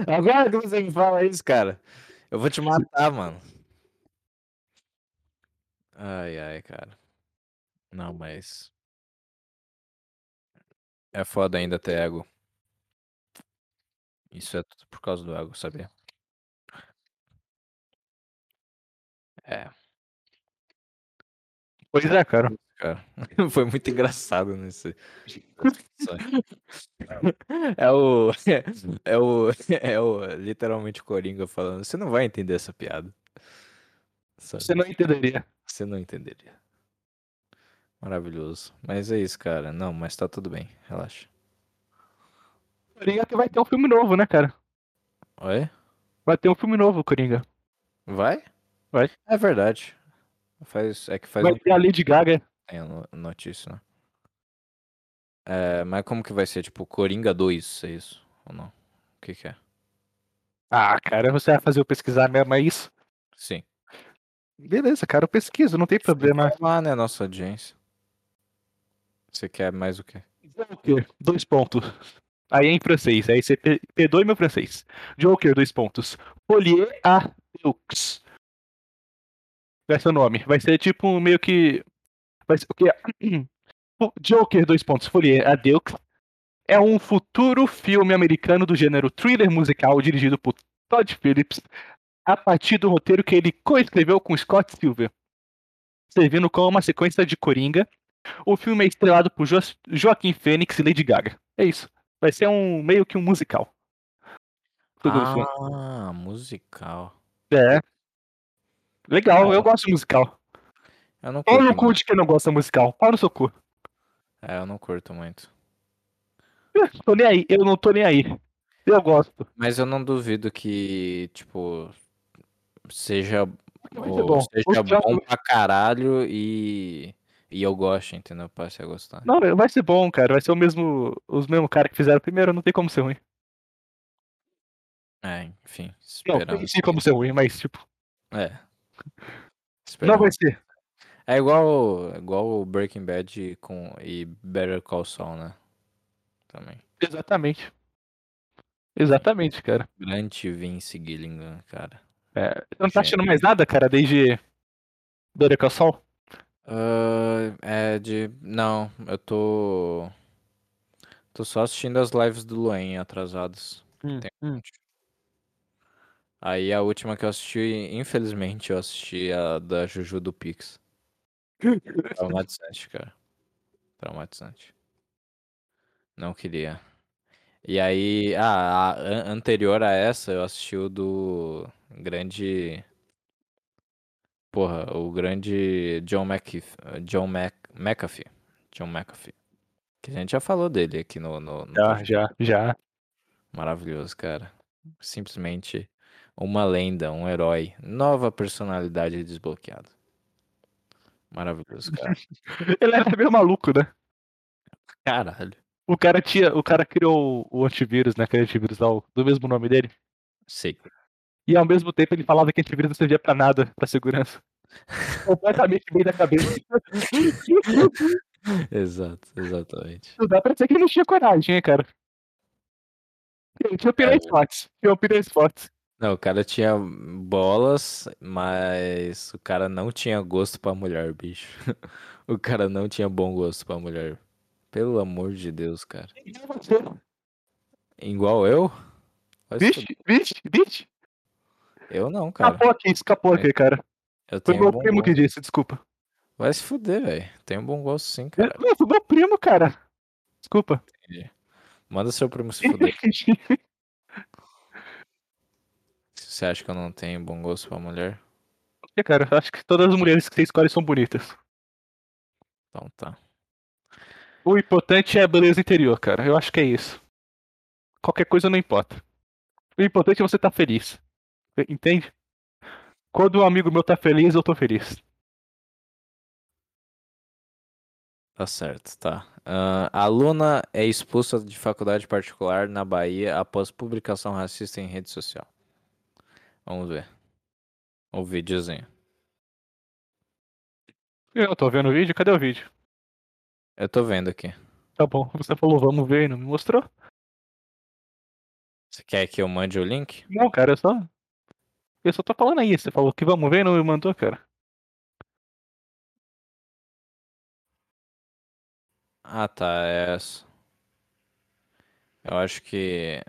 Speaker 1: Agora que você me fala isso, cara, eu vou te matar, mano. Ai, ai, cara. Não, mas. É foda ainda ter ego. Isso é tudo por causa do ego, sabia? É,
Speaker 2: Pois é, cara.
Speaker 1: Cara. Foi muito engraçado nesse. É o. É o. É o. Literalmente Coringa falando. Você não vai entender essa piada. Sabe?
Speaker 2: Você não entenderia.
Speaker 1: Você não entenderia. Maravilhoso. Mas é isso, cara. Não, mas tá tudo bem. Relaxa.
Speaker 2: Coringa que vai ter um filme novo, né, cara?
Speaker 1: Oi?
Speaker 2: Vai ter um filme novo, Coringa.
Speaker 1: Vai?
Speaker 2: Vai.
Speaker 1: É verdade. Faz, é que faz
Speaker 2: Vai
Speaker 1: um
Speaker 2: ter a Lady Gaga.
Speaker 1: Tem a no- notícia, né? É, mas como que vai ser? Tipo, Coringa 2, é isso? Ou não? O que que é?
Speaker 2: Ah, cara, você vai fazer eu pesquisar mesmo, é isso?
Speaker 1: Sim.
Speaker 2: Beleza, cara, eu pesquiso, não tem problema.
Speaker 1: Lá, né, nossa audiência. Você quer mais o quê?
Speaker 2: Joker, dois pontos. Aí é em francês, aí você pe- perdoe meu francês. Joker, dois pontos. Polier a Deux. Vai ser o nome. Vai ser tipo meio que. Vai ser o quê? Joker, dois pontos. Polier a Deux. É um futuro filme americano do gênero thriller musical dirigido por Todd Phillips a partir do roteiro que ele coescreveu com Scott Silver, servindo como uma sequência de Coringa. O filme é estrelado por jo Joaquim Fênix e Lady Gaga. É isso. Vai ser um meio que um musical. Tudo.
Speaker 1: Ah, musical.
Speaker 2: É. Legal, eu gosto de musical.
Speaker 1: Eu não curto
Speaker 2: no cu
Speaker 1: muito.
Speaker 2: de quem não gosta musical. Pau no seu cu.
Speaker 1: É, eu não curto muito.
Speaker 2: Tô nem aí, eu não tô nem aí. Eu gosto.
Speaker 1: Mas eu não duvido que, tipo, seja, ou
Speaker 2: bom.
Speaker 1: seja
Speaker 2: O Thiago-
Speaker 1: bom pra caralho e, e eu gosto, entendeu? Passe a gostar.
Speaker 2: Não, vai ser bom, cara. Vai ser o mesmo, os mesmos caras que fizeram primeiro, não tem como ser ruim.
Speaker 1: É, enfim,
Speaker 2: Não,
Speaker 1: esperamos.
Speaker 2: tem sim como ser ruim, mas tipo,
Speaker 1: É.
Speaker 2: não vai
Speaker 1: Esperamos.
Speaker 2: ser.
Speaker 1: É igual, igual o Breaking Bad com, e Better Call Saul, né? Também.
Speaker 2: Exatamente. Exatamente, cara.
Speaker 1: Grande Vince Gilligan, cara.
Speaker 2: É, você não tá achando mais nada, cara, desde Better Call Saul?
Speaker 1: Ah, é de. Não, eu tô. Tô só assistindo as lives do Luen atrasadas. Tem-
Speaker 2: hum.
Speaker 1: Aí a última que eu assisti, infelizmente, eu assisti a da Juju do Pix. Traumatizante, cara. Traumatizante. Não queria. E aí, ah, a an- anterior a essa, eu assisti o do grande. Porra, o grande John McAfee. John Mac, McAfee. John McAfee. Que a gente já falou dele aqui no. no, no
Speaker 2: Já, já, já.
Speaker 1: Maravilhoso, cara. Simplesmente uma lenda, um herói. Nova personalidade desbloqueada. Maravilhoso, cara.
Speaker 2: Ele era meio maluco, né?
Speaker 1: Caralho.
Speaker 2: O cara tinha, o cara criou o antivírus, né? Aquele antivírus lá, o- do mesmo nome dele.
Speaker 1: Sei.
Speaker 2: E ao mesmo tempo ele falava que antivírus não servia pra nada, pra segurança. Completamente bem da cabeça.
Speaker 1: Exato, exatamente.
Speaker 2: Não dá pra dizer que ele não tinha coragem, hein, cara. Ele tinha
Speaker 1: É.
Speaker 2: fortes. Tinha opiniões fortes.
Speaker 1: Não, o cara tinha bolas, mas o cara não tinha gosto pra mulher, bicho. O cara não tinha bom gosto pra mulher. Pelo amor de Deus, cara. Igual eu? Vai se
Speaker 2: Vixe, vixe, vixe.
Speaker 1: fuder. Eu não, cara.
Speaker 2: Escapou aqui, escapou aqui, cara.
Speaker 1: Eu
Speaker 2: Foi
Speaker 1: tenho
Speaker 2: meu
Speaker 1: bom
Speaker 2: primo que
Speaker 1: gosto.
Speaker 2: disse, desculpa.
Speaker 1: Vai se fuder, velho. Tenho bom gosto sim, cara.
Speaker 2: Não, foi meu primo, cara. Desculpa.
Speaker 1: Manda seu primo se fuder. Você acha que eu não tenho bom gosto pra mulher?
Speaker 2: É, cara, acho que todas as mulheres que você escolhe são bonitas.
Speaker 1: Então tá.
Speaker 2: O importante é a beleza interior, cara. Eu acho que é isso. Qualquer coisa não importa. O importante é você estar feliz. Entende? Quando um amigo meu tá feliz, eu tô feliz.
Speaker 1: Tá certo, tá. Ah, aluna é expulsa de faculdade particular na Bahia após publicação racista em rede social. Vamos ver. O videozinho.
Speaker 2: Eu tô vendo o vídeo, cadê o vídeo?
Speaker 1: Eu tô vendo aqui.
Speaker 2: Tá bom, você falou vamos ver e não me mostrou?
Speaker 1: Você quer que eu mande o link?
Speaker 2: Não, cara, eu só. Eu só tô falando aí. Você falou que vamos ver e não me mandou, cara.
Speaker 1: Ah, tá. É. Eu acho que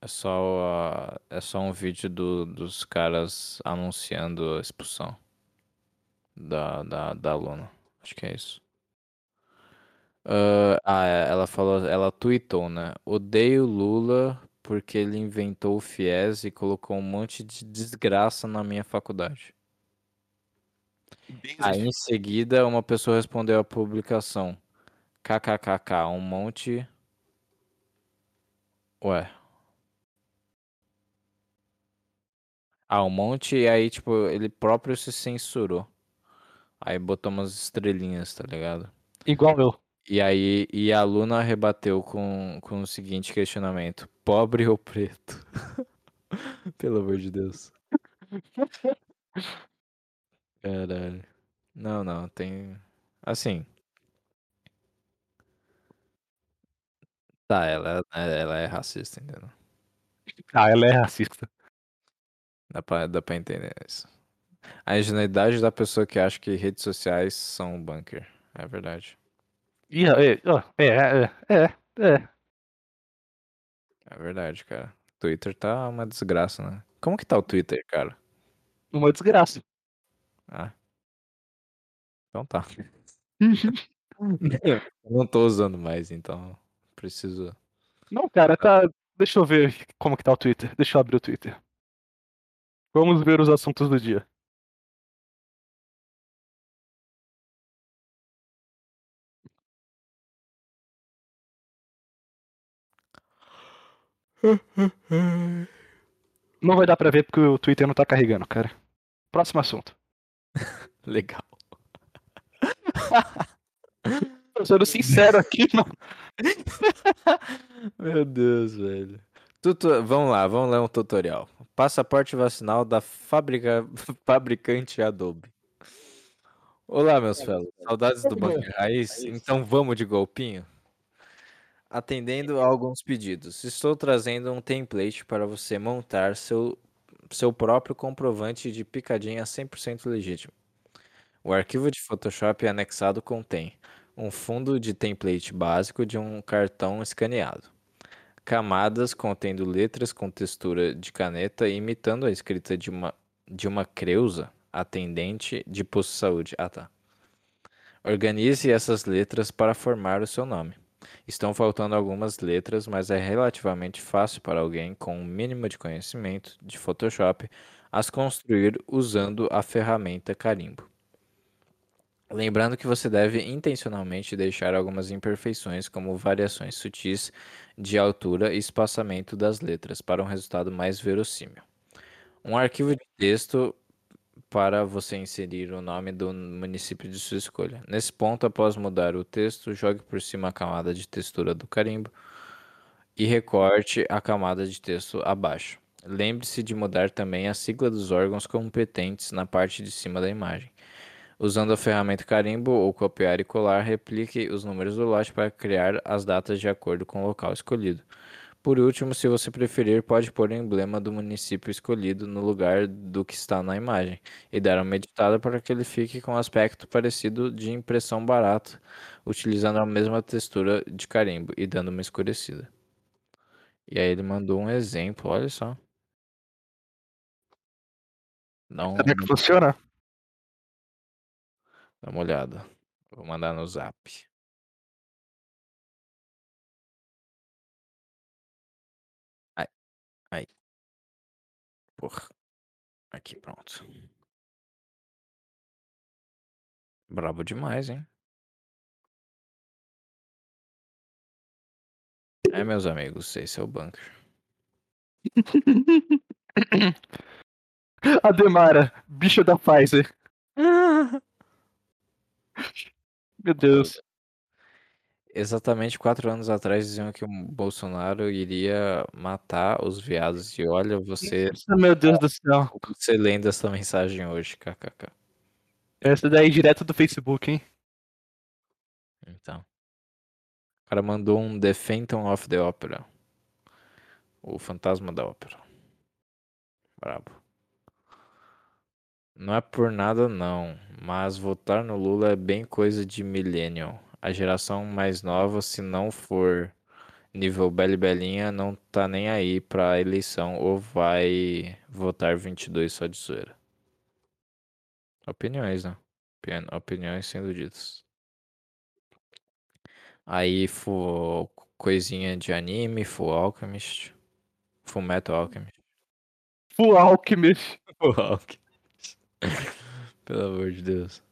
Speaker 1: é só, a- é só um vídeo do- dos caras anunciando a expulsão da, da, da aluna. Acho que é isso. Ah, ah, é, ela falou, ela tweetou, né? Odeio Lula porque ele inventou o FIES e colocou um monte de desgraça na minha faculdade. Aí em seguida uma pessoa respondeu à publicação. KKKK, um monte. Ué. Ah, um monte e aí, tipo, ele próprio se censurou. Aí botou umas estrelinhas, tá ligado?
Speaker 2: Igual eu.
Speaker 1: E aí, e a aluna rebateu com, com o seguinte questionamento: pobre ou preto? Pelo amor de Deus. Caralho. Não, não, tem. Assim. Tá, ela, ela é racista, entendeu?
Speaker 2: Ah, ela é racista.
Speaker 1: Dá pra, dá pra entender isso. A ingenuidade da pessoa que acha que redes sociais são um bunker. É verdade.
Speaker 2: É, é, é, é, é.
Speaker 1: Verdade, cara. Twitter tá uma desgraça, né? Como que tá o Twitter, cara?
Speaker 2: Uma desgraça.
Speaker 1: Ah. Então tá. Não tô usando mais, então preciso.
Speaker 2: Não, cara, tá. Deixa eu ver como que tá o Twitter. Deixa eu abrir o Twitter. Vamos ver os assuntos do dia. Não vai dar pra ver porque o Twitter não tá carregando, cara. Próximo assunto.
Speaker 1: Legal.
Speaker 2: Tô sendo sincero aqui, mano.
Speaker 1: Meu Deus, velho. Tuto... Vamos lá, vamos ler um tutorial. Passaporte vacinal da fabrica... fabricante Adobe. Olá, meus fellows. Saudades do Banco Raiz? Então vamos de golpinho? Atendendo a alguns pedidos, estou trazendo um template para você montar seu, seu próprio comprovante de picadinha 100% legítimo. O arquivo de Photoshop anexado contém um fundo de template básico de um cartão escaneado, camadas contendo letras com textura de caneta imitando a escrita de uma, de uma creusa atendente de posto de saúde. Ah, tá. Organize essas letras para formar o seu nome. Estão faltando algumas letras, mas é relativamente fácil para alguém com um mínimo de conhecimento de Photoshop as construir usando a ferramenta carimbo. Lembrando que você deve intencionalmente deixar algumas imperfeições, como variações sutis de altura e espaçamento das letras, para um resultado mais verossímil. Um arquivo de texto para você inserir o nome do município de sua escolha. Nesse ponto, após mudar o texto, jogue por cima a camada de textura do carimbo e recorte a camada de texto abaixo. Lembre-se de mudar também a sigla dos órgãos competentes na parte de cima da imagem. Usando a ferramenta carimbo ou copiar e colar, replique os números do lote para criar as datas de acordo com o local escolhido. Por último, se você preferir, pode pôr o emblema do município escolhido no lugar do que está na imagem e dar uma editada para que ele fique com aspecto parecido de impressão barata, utilizando a mesma textura de carimbo e dando uma escurecida. E aí ele mandou um exemplo, olha só. Um,
Speaker 2: Como é que funciona?
Speaker 1: Dá uma olhada. Vou mandar no zap. Aí. Porra. Aqui, pronto. Brabo demais, hein? É, meus amigos, esse é o bunker.
Speaker 2: A Demara, bicha da Pfizer. Meu Deus.
Speaker 1: Exatamente quatro anos atrás diziam que o Bolsonaro iria matar os viados. E olha, você,
Speaker 2: Meu Deus do céu.
Speaker 1: você lendo essa mensagem hoje, kkk.
Speaker 2: Essa daí direto do Facebook, hein?
Speaker 1: Então. O cara mandou um The Phantom of the Opera. O fantasma da ópera. Brabo. Não é por nada não, mas votar no Lula é bem coisa de millennial. A geração mais nova, se não for nível Beli Belinha, não tá nem aí pra eleição ou vai votar 22 só de zoeira. Opiniões, né? Opini- Opiniões sendo ditas. Aí, for coisinha de anime, Full Alchemist. Full Metal Alchemist.
Speaker 2: Full Alchemist.
Speaker 1: Full Alchemist. Pelo amor de Deus.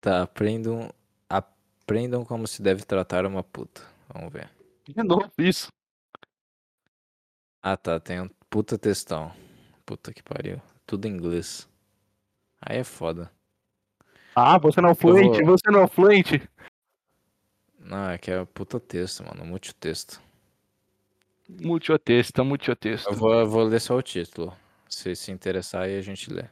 Speaker 1: Tá, aprendam, aprendam como se deve tratar uma puta. Vamos ver.
Speaker 2: De novo isso.
Speaker 1: Ah, tá, tem um puta textão. Puta que pariu. Tudo em inglês. Aí é foda.
Speaker 2: Ah, você não é fluente?
Speaker 1: vou-
Speaker 2: Você não é fluente?
Speaker 1: Não, é que é puta texto, mano. Muito texto.
Speaker 2: Multiotexto, multiotexto.
Speaker 1: Eu vou, eu vou ler só o título. Se se interessar, aí a gente lê.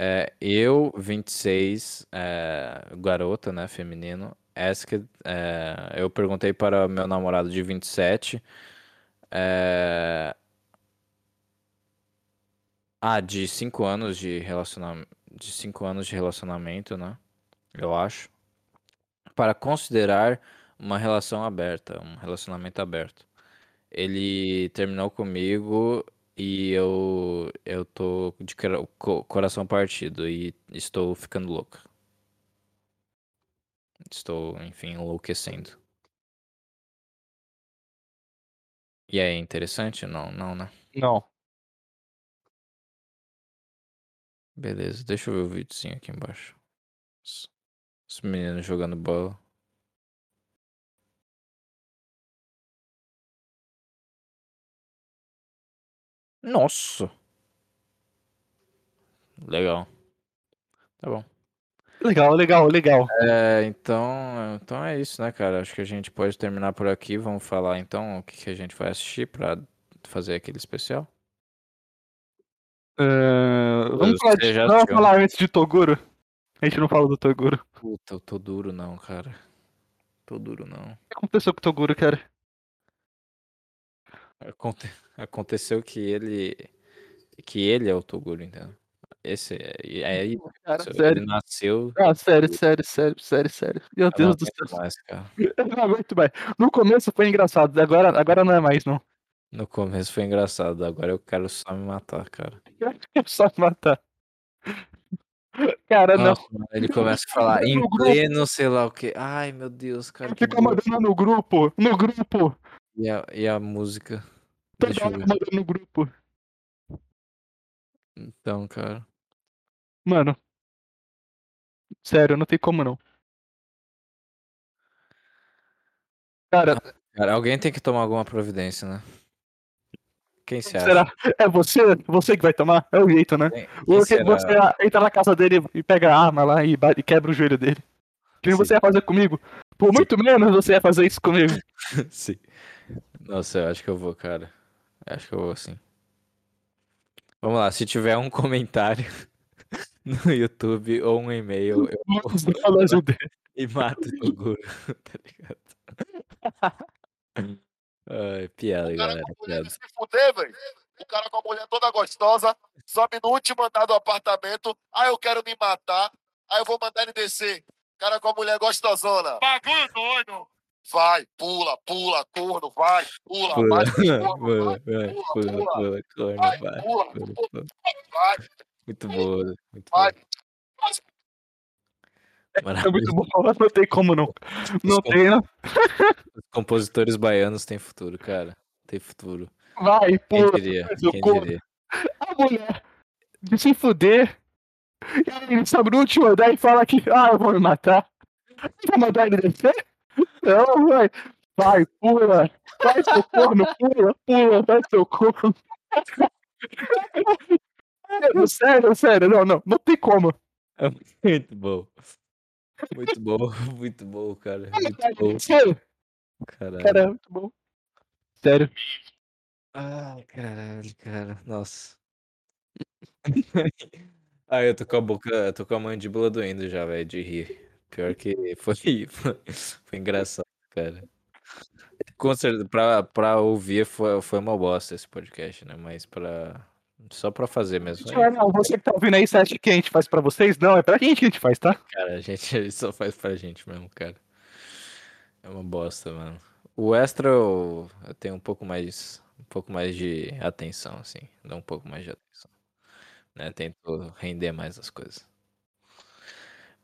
Speaker 1: É, eu, 26, é, garota, né, feminino, asked, é, eu perguntei para meu namorado de 27, é, ah, de 5 anos de relacionamento, de 5 anos de relacionamento, né, eu acho, para considerar uma relação aberta, um relacionamento aberto. Ele terminou comigo e eu eu tô de cora- co- coração partido e estou ficando louca. Estou, enfim, enlouquecendo. E aí, interessante? Não, não, né?
Speaker 2: Não.
Speaker 1: Beleza, deixa eu ver o videozinho aqui embaixo. Os os meninos jogando bola. Nossa! Legal. Tá bom.
Speaker 2: Legal, legal, legal.
Speaker 1: É, então, então é isso, né, cara? Acho que a gente pode terminar por aqui. Vamos falar então o que, que a gente vai assistir pra fazer aquele especial.
Speaker 2: Ah, vamos falar, de, vamos falar antes de Toguro. A gente não falou do Toguro.
Speaker 1: Puta, eu tô duro não, cara. Tô duro não.
Speaker 2: O que aconteceu com o Toguro, cara?
Speaker 1: Aconte- Aconteceu que ele. Que ele é o Toguro, entendeu? Esse é. e aí,
Speaker 2: Cara,
Speaker 1: ele
Speaker 2: sério.
Speaker 1: nasceu.
Speaker 2: Ah, sério, sério, sério, sério, sério. Meu
Speaker 1: Eu não
Speaker 2: Deus do céu.
Speaker 1: mais, cara.
Speaker 2: Eu não aguento mais. No começo foi engraçado, agora, agora não é mais, não.
Speaker 1: No começo foi engraçado, agora eu quero só me matar, cara.
Speaker 2: É só matar. Cara, não.
Speaker 1: Nossa, mano, ele começa a falar em pleno, sei lá o que. Ai, meu Deus, cara. Que
Speaker 2: Fica mandando no grupo, no grupo.
Speaker 1: E a, e a música?
Speaker 2: Toda
Speaker 1: Deixa eu ver.
Speaker 2: no grupo.
Speaker 1: Então, cara.
Speaker 2: Mano. Sério, não tem como não. Cara,
Speaker 1: Cara, alguém tem que tomar alguma providência, né? Quem se acha?
Speaker 2: será? É você? Você que vai tomar? É o jeito, né?
Speaker 1: Quem, quem
Speaker 2: Ou que
Speaker 1: será?
Speaker 2: você entra na casa dele e pega a arma lá e, e quebra o joelho dele. Que nem
Speaker 1: Sim.
Speaker 2: você ia fazer comigo. Por muito menos você ia fazer isso comigo.
Speaker 1: Sim. Nossa, eu acho que eu vou, cara. Eu acho que eu vou sim. Vamos lá, se tiver um comentário no YouTube ou um e-mail, eu
Speaker 2: ajuda.
Speaker 1: e mato o Toguro, tá ligado? Ai, piada,
Speaker 4: O
Speaker 1: galera, piada.
Speaker 4: se fuder, velho. O cara com a mulher toda gostosa, sobe no último andar do apartamento. Ah, eu quero me matar. Aí eu vou mandar ele descer. O cara com a mulher gostosona. Bagulho doido. Vai, pula, pula, corno, vai, pula,
Speaker 1: Pula,
Speaker 4: vai,
Speaker 1: pula,
Speaker 4: pula,
Speaker 1: pula,
Speaker 4: pula,
Speaker 1: pula, corno,
Speaker 4: vai, pula, vai.
Speaker 1: Muito boa, muito
Speaker 4: Vai.
Speaker 1: boa.
Speaker 2: É muito bom. Não tem como não. Não tem, não.
Speaker 1: Os compositores baianos têm futuro, cara. Tem futuro.
Speaker 2: Vai,
Speaker 1: Quem
Speaker 2: pula.
Speaker 1: diria?
Speaker 2: faz o
Speaker 1: Quem
Speaker 2: corno.
Speaker 1: diria?
Speaker 2: A mulher de se fuder. E aí ele sobe no último andar e fala que, ah, eu vou me matar. Vai mandar ele descer? Não, vai. Vai, pula. Vai, seu corno, pula, pula, vai, seu corno. Sério, sério, sério, não, não, não tem como.
Speaker 1: Muito bom. Muito bom, muito bom, cara. Muito bom,
Speaker 2: descer?
Speaker 1: caralho.
Speaker 2: Cara, é muito bom. Sério.
Speaker 1: Ai, caralho, cara. Nossa. Ah, eu tô com a boca, eu tô com a mandíbula doendo já, velho, de rir. Pior que foi, foi, foi engraçado, cara. Com certeza, pra, pra ouvir foi, foi uma bosta esse podcast, né? Mas pra. Só pra fazer mesmo.
Speaker 2: Não, não, você que tá ouvindo aí, você acha que a gente faz pra vocês? Não, é pra gente que a gente faz, tá?
Speaker 1: Cara, a gente ele só faz pra gente mesmo, cara. É uma bosta, mano. O extra eu, eu tenho um pouco mais, um pouco mais de atenção, assim. Dá um pouco mais de atenção. Né? Tento render mais as coisas.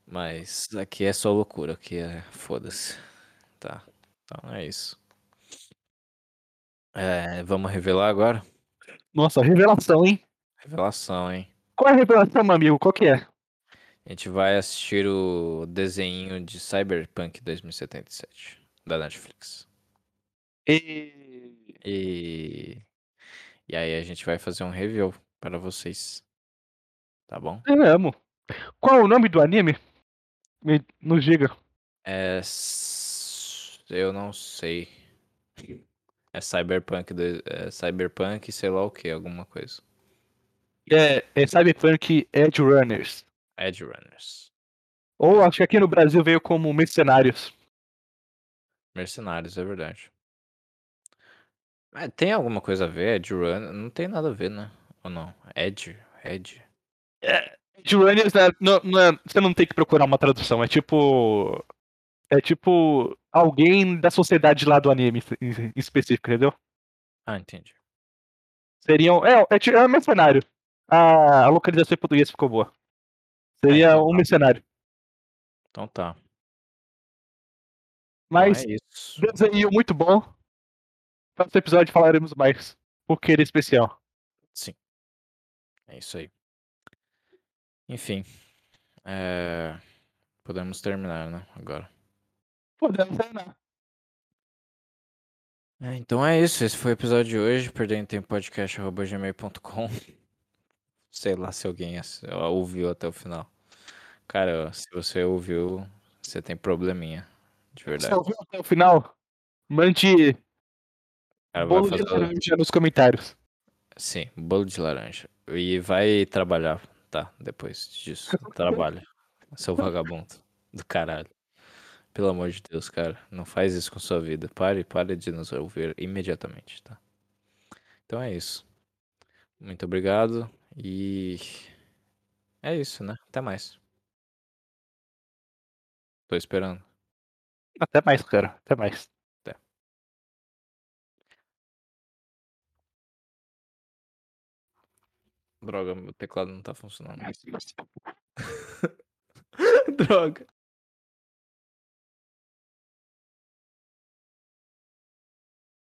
Speaker 1: Mas aqui é só loucura, aqui é foda-se. Tá. Então é isso. É, vamos revelar agora?
Speaker 2: Nossa, revelação, hein?
Speaker 1: Revelação, hein?
Speaker 2: Qual é a revelação, meu amigo? Qual que é?
Speaker 1: A gente vai assistir o desenho de Cyberpunk 2077 da Netflix.
Speaker 2: E...
Speaker 1: E, e aí a gente vai fazer um review para vocês. Tá bom?
Speaker 2: Eu amo. Qual é o nome do anime? Me, nos diga.
Speaker 1: É. Eu não sei. É Cyberpunk, do- é Cyberpunk, sei lá o que, alguma coisa.
Speaker 2: É, é Cyberpunk Edge Runners.
Speaker 1: Edge Runners.
Speaker 2: Ou acho que aqui no Brasil veio como Mercenários.
Speaker 1: Mercenários, é verdade. Mas tem alguma coisa a ver? Edge Runner? Não tem nada a ver, né? Ou não? Edge? Edge?
Speaker 2: Edge Runners, né, não- não é- você não tem que procurar uma tradução. É tipo. É tipo. Alguém da sociedade lá do anime em, específico, entendeu?
Speaker 1: Ah, entendi.
Speaker 2: Seriam. É, é, é mercenário. A, a localização em português ficou boa. Seria
Speaker 1: então
Speaker 2: um
Speaker 1: tá.
Speaker 2: mercenário.
Speaker 1: Então tá.
Speaker 2: Mas
Speaker 1: Então é isso.
Speaker 2: desenho muito bom. Próximo episódio falaremos mais. Porque ele é especial.
Speaker 1: Sim. É isso aí. Enfim. É... Podemos terminar, né? Agora.
Speaker 2: Podemos treinar.
Speaker 1: É, então é isso. Esse foi o episódio de hoje. Perdendo tempo podcast.gmail.com. Sei lá se alguém ass- ouviu até o final. Cara, se você ouviu, você tem probleminha. De
Speaker 2: Você
Speaker 1: verdade.
Speaker 2: ouviu até o final? Mande
Speaker 1: Cara, vai
Speaker 2: bolo de
Speaker 1: fazer.
Speaker 2: laranja nos comentários.
Speaker 1: Sim, bolo de laranja. E vai trabalhar, tá? Depois disso. Trabalha. Seu vagabundo. Do caralho. Pelo amor de Deus, cara. Não faz isso com sua vida. Pare, pare de nos ouvir imediatamente, tá? Então é isso. Muito obrigado. E. É isso, né? Até mais. Tô esperando.
Speaker 2: Até mais, cara. Até mais.
Speaker 1: Droga, meu teclado não tá funcionando. Droga.